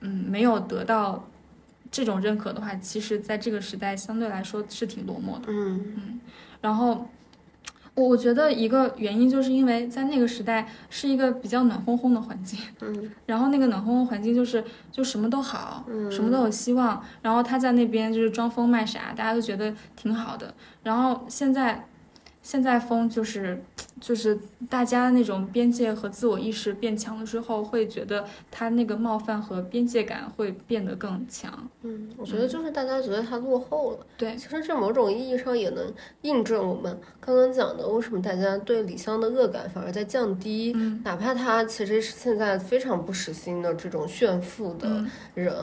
嗯，没有得到这种认可的话，其实在这个时代相对来说是挺落寞的。嗯嗯，然后。我觉得一个原因就是因为在那个时代是一个比较暖烘烘的环境，嗯，然后那个暖烘烘环境就是就什么都好，嗯什么都有希望，然后他在那边就是装疯卖傻，大家都觉得挺好的，然后现在。现在风就是，就是大家那种边界和自我意识变强了之后，会觉得他那个冒犯和边界感会变得更强。嗯，我觉得就是大家觉得他落后了。对，其实这某种意义上也能印证我们刚刚讲的，为什么大家对李湘的恶感反而在降低。嗯，哪怕他其实是现在非常不实心的这种炫富的人。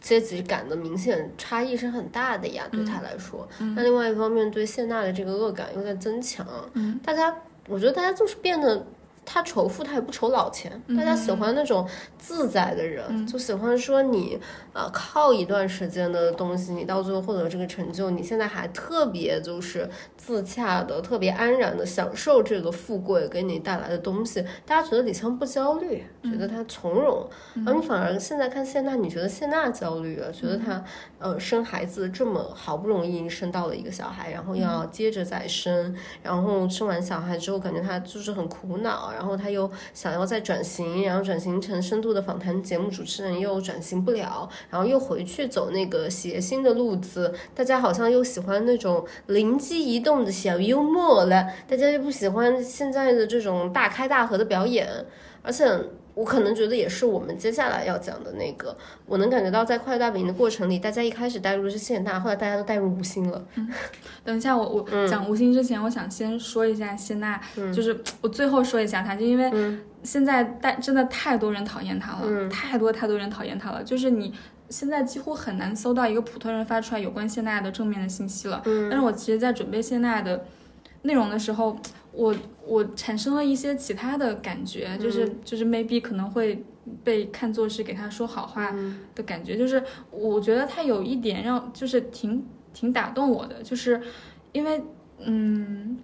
阶级感的明显差异是很大的呀，对他来说。那另外一方面，对谢娜的这个恶感又在增强。嗯大家，我觉得大家就是变得。他仇富，他也不愁老钱。大家喜欢那种自在的人，就喜欢说你，呃，靠一段时间的东西，你到最后获得这个成就，你现在还特别就是自洽的，特别安然的享受这个富贵给你带来的东西。大家觉得李湘不焦虑，觉得他从容，而你反而现在看谢娜，你觉得谢娜焦虑了，觉得她，呃，生孩子这么好不容易生到了一个小孩，然后要接着再生，然后生完小孩之后，感觉她就是很苦恼。然后然后他又想要再转型，然后转型成深度的访谈节目主持人，又转型不了，然后又回去走那个谐星的路子。大家好像又喜欢那种灵机一动的小幽默了，大家又不喜欢现在的这种大开大合的表演，而且。我可能觉得也是我们接下来要讲的那个，我能感觉到在快乐大本营的过程里，大家一开始带入的是谢娜，后来大家都带入吴昕了。等一下，我我讲吴昕之前，我想先说一下谢娜，就是我最后说一下她，就因为现在带真的太多人讨厌她了，太多太多人讨厌她了，就是你现在几乎很难搜到一个普通人发出来有关谢娜的正面的信息了。但是我其实，在准备谢娜的内容的时候。我我产生了一些其他的感觉，就是就是 maybe 可能会被看作是给他说好话的感觉，就是我觉得他有一点让就是挺挺打动我的，就是因为嗯，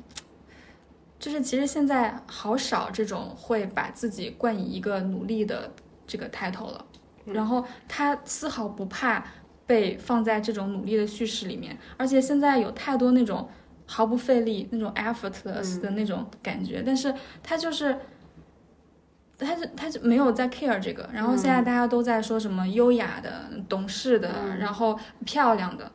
就是其实现在好少这种会把自己冠以一个努力的这个 title 了，然后他丝毫不怕被放在这种努力的叙事里面，而且现在有太多那种。毫不费力那种 effortless 的那种感觉，但是他就是。他就他就没有在 care 这个，然后现在大家都在说什么优雅的、懂事的，然后漂亮的，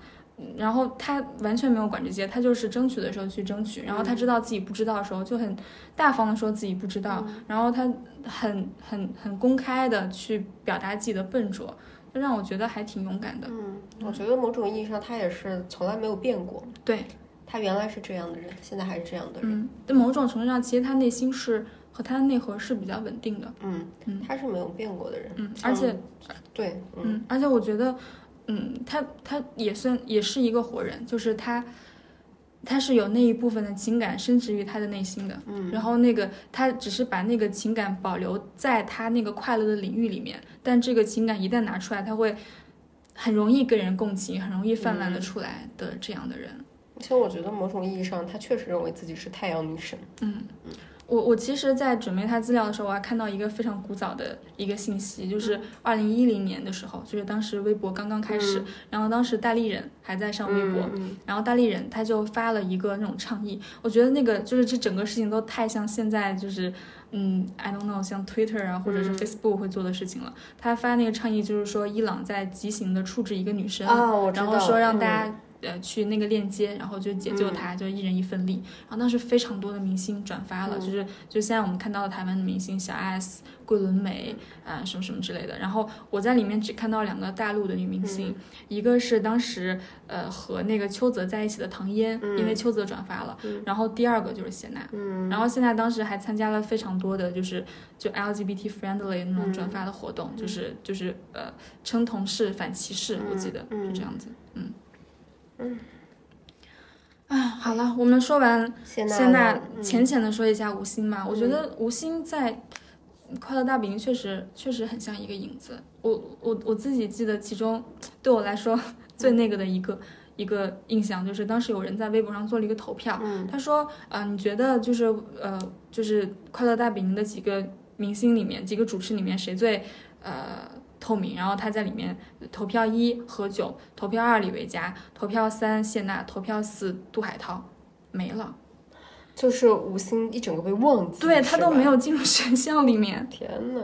然后他完全没有管这些，他就是争取的时候去争取，然后他知道自己不知道的时候就很大方的说自己不知道，然后他很很很公开的去表达自己的笨拙，就让我觉得还挺勇敢的。嗯，我觉得某种意义上他也是从来没有变过，对，他原来是这样的人，现在还是这样的人。嗯，在某种程度上，其实他内心是和他的内核是比较稳定的。嗯嗯他是没有变过的人。嗯，而且对，嗯嗯，而且我觉得，嗯，他他也算也是一个活人，就是他，他是有那一部分的情感深植于他的内心的，嗯然后那个他只是把那个情感保留在他那个快乐的领域里面，但这个情感一旦拿出来，他会很容易跟人共情，很容易泛滥的出来的这样的人。其实我觉得某种意义上，他确实认为自己是太阳女神。嗯我我其实，在准备他资料的时候，我还看到一个非常古早的一个信息，就是二零一零年的时候，就是当时微博刚刚开始，然后当时大力人还在上微博，嗯然后大力人他就发了一个那种倡议，我觉得那个就是这整个事情都太像现在就是。嗯，I don't know，像 Twitter 啊，或者是 Facebook 会做的事情了。他发那个倡议就是说，伊朗在极刑的处置一个女生。然后说让大嗯家、呃去那个链接，然后就解救她，就一人一份力。然后当时非常多的明星转发了，嗯。就是就现在我们看到的台湾的明星小 S、桂纶镁啊、什么什么之类的。然后我在里面只看到两个大陆的女明星，一个是当时呃和那个邱泽在一起的唐嫣，因为邱泽转发了，然后第二个就是谢娜。嗯。然后现在当时还参加了非常多的就是就 LGBT friendly 那种转发的活动，就是就是呃称同事反歧视，我记得嗯是这样子，嗯嗯。啊，好了，我们说完谢娜浅浅的说一下吴昕嘛，我觉得吴昕在《快乐大本营》确实确实很像一个影子。我我我自己记得其中对我来说 最那个的一个一个印象就是当时有人在微博上做了一个投票，嗯。他说啊、你觉得就是呃就是《快乐大本营》的几个明星里面几个主持里面谁最呃透明？然后他在里面投票一何炅，投票二李维嘉，投票三谢娜，投票四杜海涛，没了。就是吴昕一整个被忘记，对他都没有进入选项里面。天呐，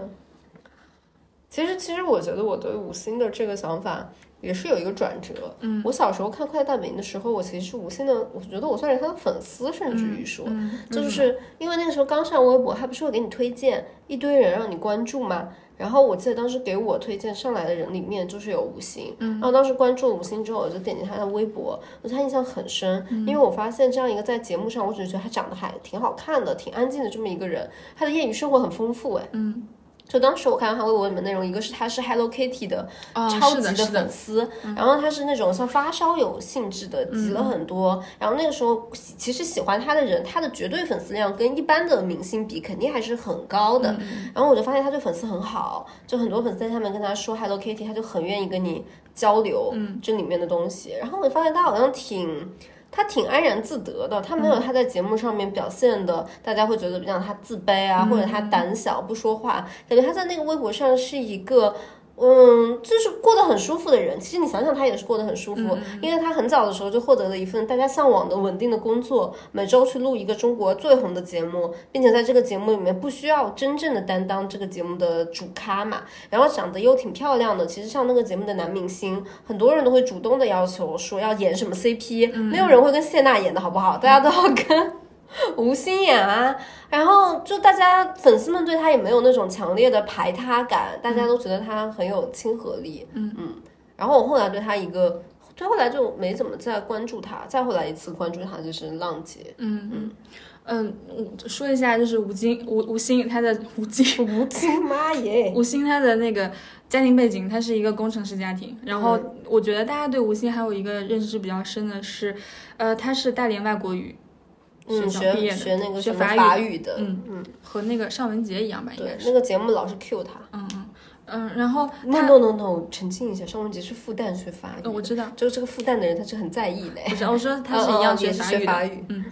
其实其实我觉得我对吴昕的这个想法也是有一个转折。嗯，我小时候看《快乐大本营》的时候，我其实是吴昕的，我觉得我算是他的粉丝，甚至于说，就是因为那个时候刚上微博，他不是会给你推荐一堆人让你关注吗？然后我记得当时给我推荐上来的人里面就是有吴昕，嗯，然后当时关注了吴昕之后，我就点击他的微博，我对他印象很深，因为我发现这样一个在节目上，我只是觉得他长得还挺好看的、挺安静的这么一个人，他的业余生活很丰富，哎，嗯，就当时我看到他微博里面内容，一个是他是 Hello Kitty 的哦，超级的，粉，丝，然后他是那种像发烧友性质的，集了很多。然后那个时候，其实喜欢他的人，他的绝对粉丝量跟一般的明星比，肯定还是很高的。然后我就发现他对粉丝很好，就很多粉丝在下面跟他说 Hello Kitty，他就很愿意跟你交流这里面的东西。然后我就发现他好像挺。他挺安然自得的，他没有他在节目上面表现的，大家会觉得比较他自卑啊，或者他胆小不说话，感觉他在那个微博上是一个。嗯，就是过得很舒服的人。其实你想想，他也是过得很舒服，因为他很早的时候就获得了一份大家向往的稳定的工作，每周去录一个中国最红的节目，并且在这个节目里面不需要真正的担当这个节目的主咖嘛。然后长得又挺漂亮的，其实像那个节目的男明星，很多人都会主动的要求说要演什么 CP，、没有人会跟谢娜演的好不好？大家都要跟。吴昕演啊，然后就大家粉丝们对他也没有那种强烈的排他感，大家都觉得他很有亲和力。嗯嗯。然后我后来对他一个，对后来就没怎么再关注他，再后来一次关注他就是浪姐。嗯嗯嗯，我说一下，就是吴京吴吴昕他的吴京 吴京妈耶！吴昕他的那个家庭背景，他是一个工程师家庭。然后我觉得大家对吴昕还有一个认识比较深的是，呃，他是大连外国语学嗯，校毕业的，学学那个学法法语的，嗯嗯，和那个尚雯婕一样吧，应该，是。对那个节目老是 cue 他。嗯嗯嗯，然后 no no no no，澄清一下，尚雯婕是复旦学法语我知道，就是这个复旦的人他是很在意的。不是，我说 他是一样哦哦也是。学法语。嗯，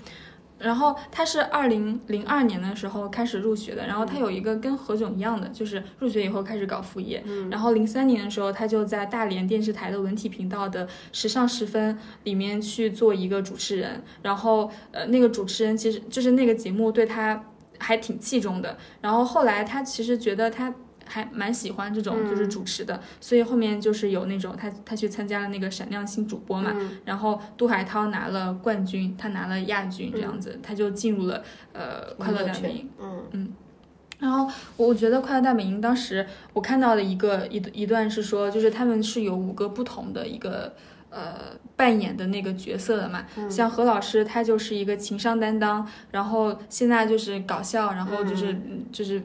然后他是二零零二年的时候开始入学的，然后他有一个跟何炅一样的，就是入学以后开始搞副业。嗯，然后零三年的时候，他就在大连电视台的文体频道的《时尚十分》里面去做一个主持人。然后，呃，那个主持人其实就是那个节目对他还挺器重的。然后后来他其实觉得他。还蛮喜欢这种就是主持的，所以后面就是有那种他他去参加了那个闪亮新主播嘛，然后杜海涛拿了冠军，他拿了亚军这样子，他就进入了呃快乐大本营，嗯。嗯，然后我觉得快乐大本营当时我看到的一个一一段是说，就是他们是有五个不同的一个呃扮演的那个角色的嘛，像何老师他就是一个情商担当，然后现在就是搞笑，然后就是就是。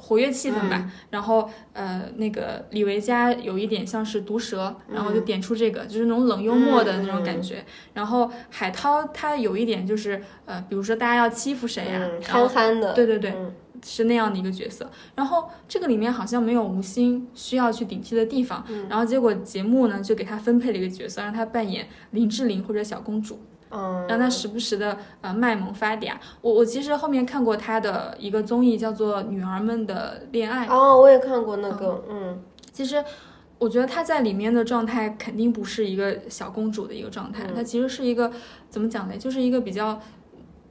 活跃气氛吧，然后呃，那个李维嘉有一点像是毒舌，然后就点出这个，就是那种冷幽默的那种感觉。然后海涛他有一点就是呃，比如说大家要欺负谁呀，憨憨的，对对对，是那样的一个角色。然后这个里面好像没有吴昕需要去顶替的地方，然后结果节目呢就给他分配了一个角色，让他扮演林志玲或者小公主。嗯，让他时不时的呃卖萌发嗲。我我其实后面看过他的一个综艺，叫做《女儿们的恋爱》。哦，我也看过那个。嗯，其实我觉得他在里面的状态肯定不是一个小公主的一个状态，他其实是一个怎么讲呢？就是一个比较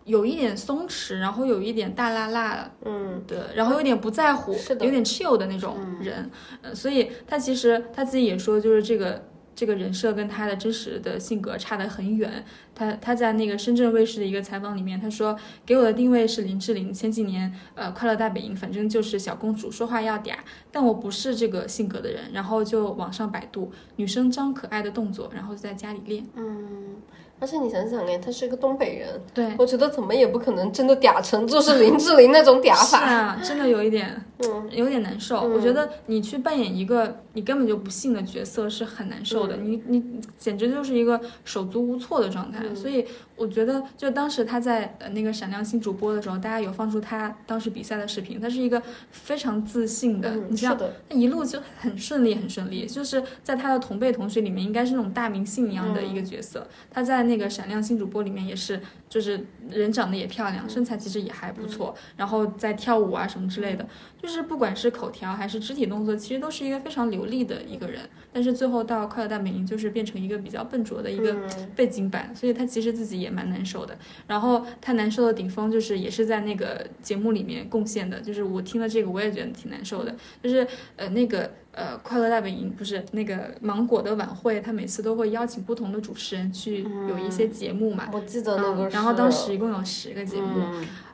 有一点松弛，然后有一点大辣辣，嗯对，然后有点不在乎，是的，有点 chill 的那种人。呃，所以他其实他自己也说，就是这个。这个人设跟他的真实的性格差得很远。他他在那个深圳卫视的一个采访里面，他说给我的定位是林志玲。前几年，呃，快乐大本营，反正就是小公主，说话要嗲，但我不是这个性格的人。然后就网上百度女生装可爱的动作，然后就在家里练。嗯。而且你想想哎，他是一个东北人，对我觉得怎么也不可能真的嗲成就是林志玲那种嗲法，是啊，真的有一点，嗯，有点难受。我觉得你去扮演一个你根本就不信的角色是很难受的，你你简直就是一个手足无措的状态，所以。我觉得，就当时他在呃那个闪亮新主播的时候，大家有放出他当时比赛的视频，他是一个非常自信的，你知道，他一路就很顺利，很顺利，就是在他的同辈同学里面，应该是那种大明星一样的一个角色。他在那个闪亮新主播里面也是，就是人长得也漂亮，身材其实也还不错，然后在跳舞啊什么之类的，就是不管是口条还是肢体动作，其实都是一个非常流利的一个人。但是最后到快乐大本营，就是变成一个比较笨拙的一个背景板，所以他其实自己也蛮难受的。然后他难受的顶峰就是也是在那个节目里面贡献的，就是我听了这个我也觉得挺难受的。就是呃那个呃快乐大本营不是那个芒果的晚会，他每次都会邀请不同的主持人去有一些节目嘛。我记得那个。然后当时一共有十个节目，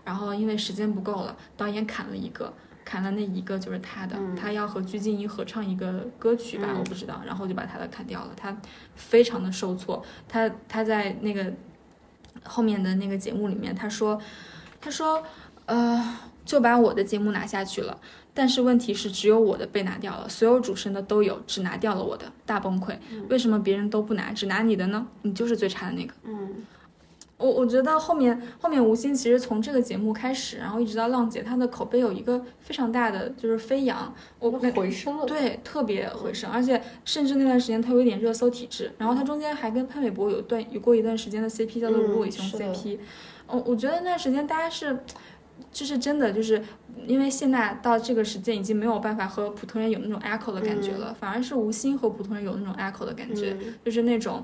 然后因为时间不够了，导演砍了一个。砍了那一个就是他的，他要和鞠婧祎合唱一个歌曲吧，我不知道，然后就把他的砍掉了，他非常的受挫，他他在那个后面的那个节目里面，他说，他说，呃，就把我的节目拿下去了，但是问题是只有我的被拿掉了，所有主持人的都有，只拿掉了我的，大崩溃，为什么别人都不拿，只拿你的呢？你就是最差的那个，嗯。我我觉得后面后面吴昕其实从这个节目开始，然后一直到浪姐，她的口碑有一个非常大的就是飞扬，我回升了，对，特别回升，而且甚至那段时间她有一点热搜体质，然后她中间还跟潘玮柏有段有过一段时间的 CP 叫做芦苇熊 CP，嗯，我觉得那段时间大家是，就是真的就是因为谢娜到这个时间已经没有办法和普通人有那种 echo 的感觉了，反而是吴昕和普通人有那种 echo 的感觉，就是那种。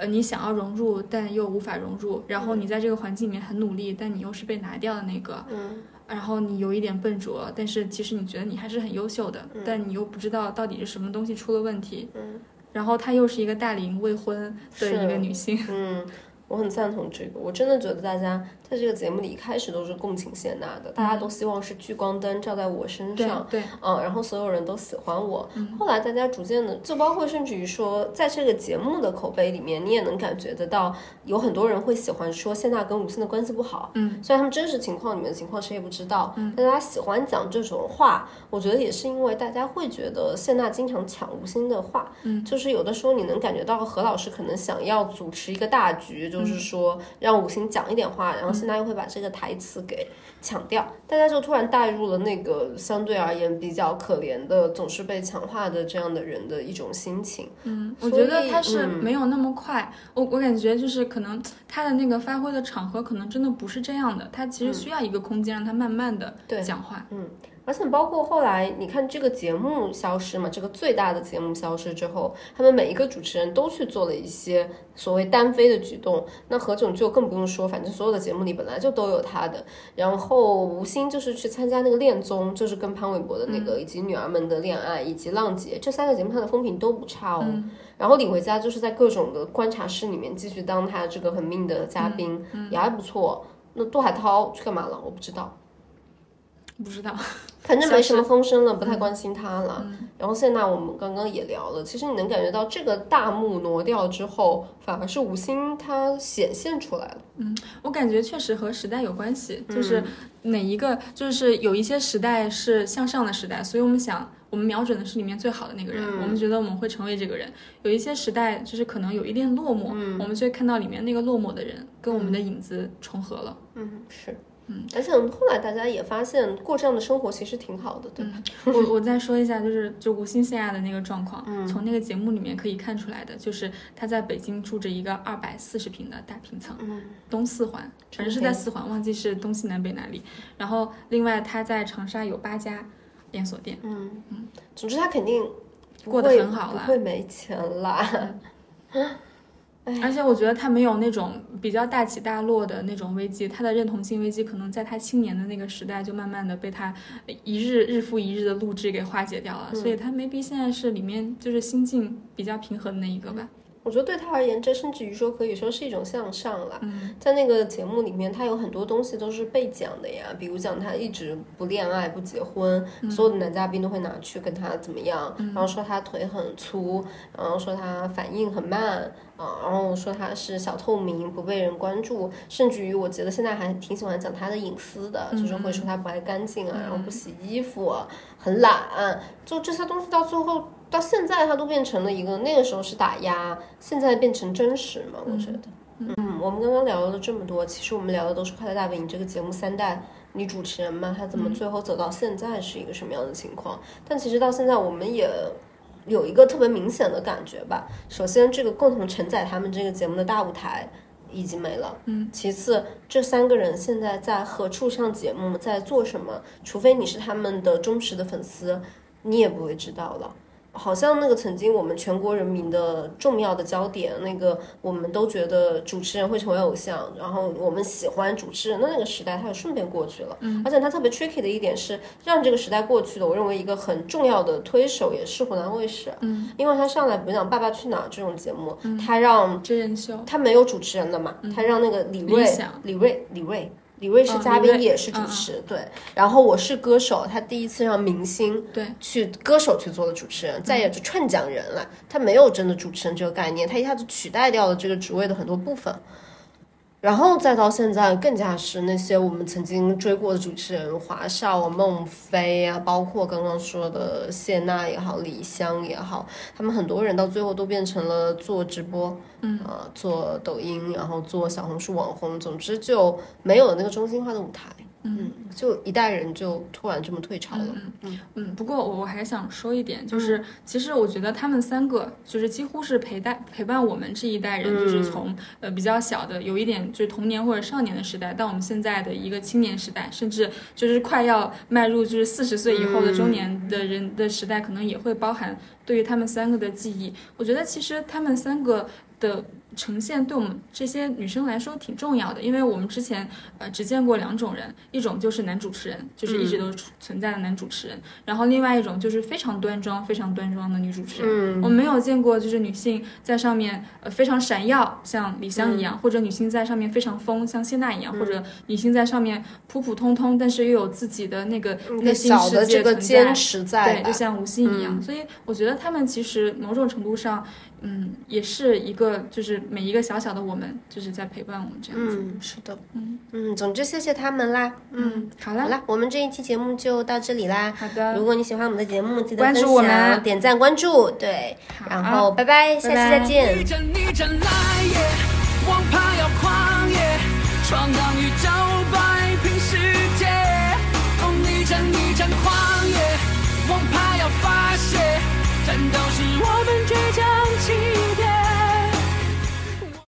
呃，你想要融入，但又无法融入，然后你在这个环境里面很努力，但你又是被拿掉的那个，嗯，然后你有一点笨拙，但是其实你觉得你还是很优秀的，但你又不知道到底是什么东西出了问题，嗯，然后她又是一个大龄未婚的一个女性，嗯。我很赞同这个，我真的觉得大家在这个节目里一开始都是共情谢娜的，大家都希望是聚光灯照在我身上，对，嗯，然后所有人都喜欢我。后来大家逐渐的，就包括甚至于说，在这个节目的口碑里面，你也能感觉得到，有很多人会喜欢说谢娜跟吴昕的关系不好，嗯，虽然他们真实情况里面的情况谁也不知道，嗯，但大家喜欢讲这种话，我觉得也是因为大家会觉得谢娜经常抢吴昕的话，嗯，就是有的时候你能感觉到何老师可能想要主持一个大局，就。就是说让五星讲一点话，然后现在又会把这个台词给抢掉，大家就突然带入了那个相对而言比较可怜的、总是被强化的这样的人的一种心情。嗯，我觉得他是嗯。没有那么快，我我感觉就是可能他的那个发挥的场合可能真的不是这样的，他其实需要一个空间让他慢慢的讲话。而且包括后来，你看这个节目消失嘛，这个最大的节目消失之后，他们每一个主持人都去做了一些所谓单飞的举动。那何炅就更不用说，反正所有的节目里本来就都有他的。然后吴昕就是去参加那个恋综，就是跟潘玮柏的那个，以及女儿们的恋爱，以及浪姐这三个节目，他的风评都不差哦。然后李维嘉就是在各种的观察室里面继续当他这个很命的嘉宾，也还不错。那杜海涛去干嘛了？我不知道。不知道，反正没什么风声了，不太关心他了。然后谢娜我们刚刚也聊了，其实你能感觉到这个大幕挪掉之后，反而是吴昕他显现出来了。嗯我感觉确实和时代有关系，嗯就是哪一个，就是有一些时代是向上的时代，所以我们想。我们瞄准的是里面最好的那个人，嗯我们觉得我们会成为这个人。有一些时代就是可能有一点落寞，嗯我们就会看到里面那个落寞的人跟我们的影子重合了。嗯，是。嗯，而且后来大家也发现，过这样的生活其实挺好的，对吧？我我再说一下，就是就吴昕现在的那个状况，嗯从那个节目里面可以看出来的，就是他在北京住着一个二百四十平的大平层，嗯东四环，反正是在四环，忘记是东西南北哪里。然后另外他在长沙有八家连锁店，嗯嗯总之他肯定过得很好了不会没钱啦。而且我觉得他没有那种比较大起大落的那种危机，他的认同性危机可能在他青年的那个时代就慢慢的被他一日日复一日的录制给化解掉了，所以他 maybe 现在是里面就是心境比较平和的那一个吧。我觉得对他而言，这甚至于说可以说是一种向上了。嗯。在那个节目里面，他有很多东西都是被讲的呀，比如讲他一直不恋爱、不结婚，所有的男嘉宾都会拿去跟他怎么样，然后说他腿很粗，然后说他反应很慢啊，然后说他是小透明，不被人关注，甚至于我觉得现在还挺喜欢讲他的隐私的，就是会说他不爱干净啊，然后不洗衣服啊，很懒，就这些东西到最后。到现在，它都变成了一个那个时候是打压，现在变成真实嘛？我觉得，嗯，我们刚刚聊了这么多，其实我们聊的都是《快乐大本营》这个节目三代女主持人嘛，她怎么最后走到现在是一个什么样的情况？但其实到现在，我们也有一个特别明显的感觉吧。首先，这个共同承载他们这个节目的大舞台。已经没了，嗯。其次，这三个人现在在何处上节目，在做什么？除非你是他们的忠实的粉丝，你也不会知道了。好像那个曾经我们全国人民的重要的焦点，那个我们都觉得主持人会成为偶像，然后我们喜欢主持人的那个时代，它也顺便过去了。嗯，而且它特别 tricky 的一点是，让这个时代过去的，我认为一个很重要的推手也是湖南卫视。嗯，因为他上来比如讲《爸爸去哪儿》这种节目，他让真人秀，他没有主持人的嘛，他让那个李锐、李锐、李瑞。李卫是嘉宾，也是主持，对。然后我是歌手，他第一次让明星对去歌手去做的主持人，再也就串讲人了。他没有真的主持人这个概念，他一下子取代掉了这个职位的很多部分。然后再到现在，更加是那些我们曾经追过的主持人，华少啊、孟非啊，包括刚刚说的谢娜也好、李湘也好，他们很多人到最后都变成了做直播，嗯啊、做抖音，然后做小红书网红，总之就没有了那个中心化的舞台。嗯，就一代人就突然这么退潮了。嗯嗯嗯，不过我我还想说一点，就是其实我觉得他们三个就是几乎是陪伴陪伴我们这一代人，就是从呃比较小的有一点就是童年或者少年的时代，到我们现在的一个青年时代，甚至就是快要迈入就是四十岁以后的中年的人的时代，可能也会包含对于他们三个的记忆。我觉得其实他们三个的。呈现对我们这些女生来说挺重要的，因为我们之前呃只见过两种人，一种就是男主持人，就是一直都存在的男主持人，然后另外一种就是非常端庄、非常端庄的女主持人。嗯。我们没有见过就是女性在上面呃非常闪耀，像李湘一样，或者女性在上面非常疯，像谢娜一样，或者女性在上面普普通通，但是又有自己的那个内心世界这个存在坚持。在对，就像吴昕一样。所以我觉得他们其实某种程度上，嗯，也是一个就是每一个小小的我们，就是在陪伴我们这样子。是的，嗯嗯，总之谢谢他们啦。嗯，好啦，好啦，我们这一期节目就到这里啦。好的，如果你喜欢我们的节目，记得关注我们，点赞关注，对，然后拜拜，下期再见。逆着逆着来要狂野，闯荡宇宙，摆平世界。逆着逆着狂野，王牌要发泄，战斗是我们倔强起点。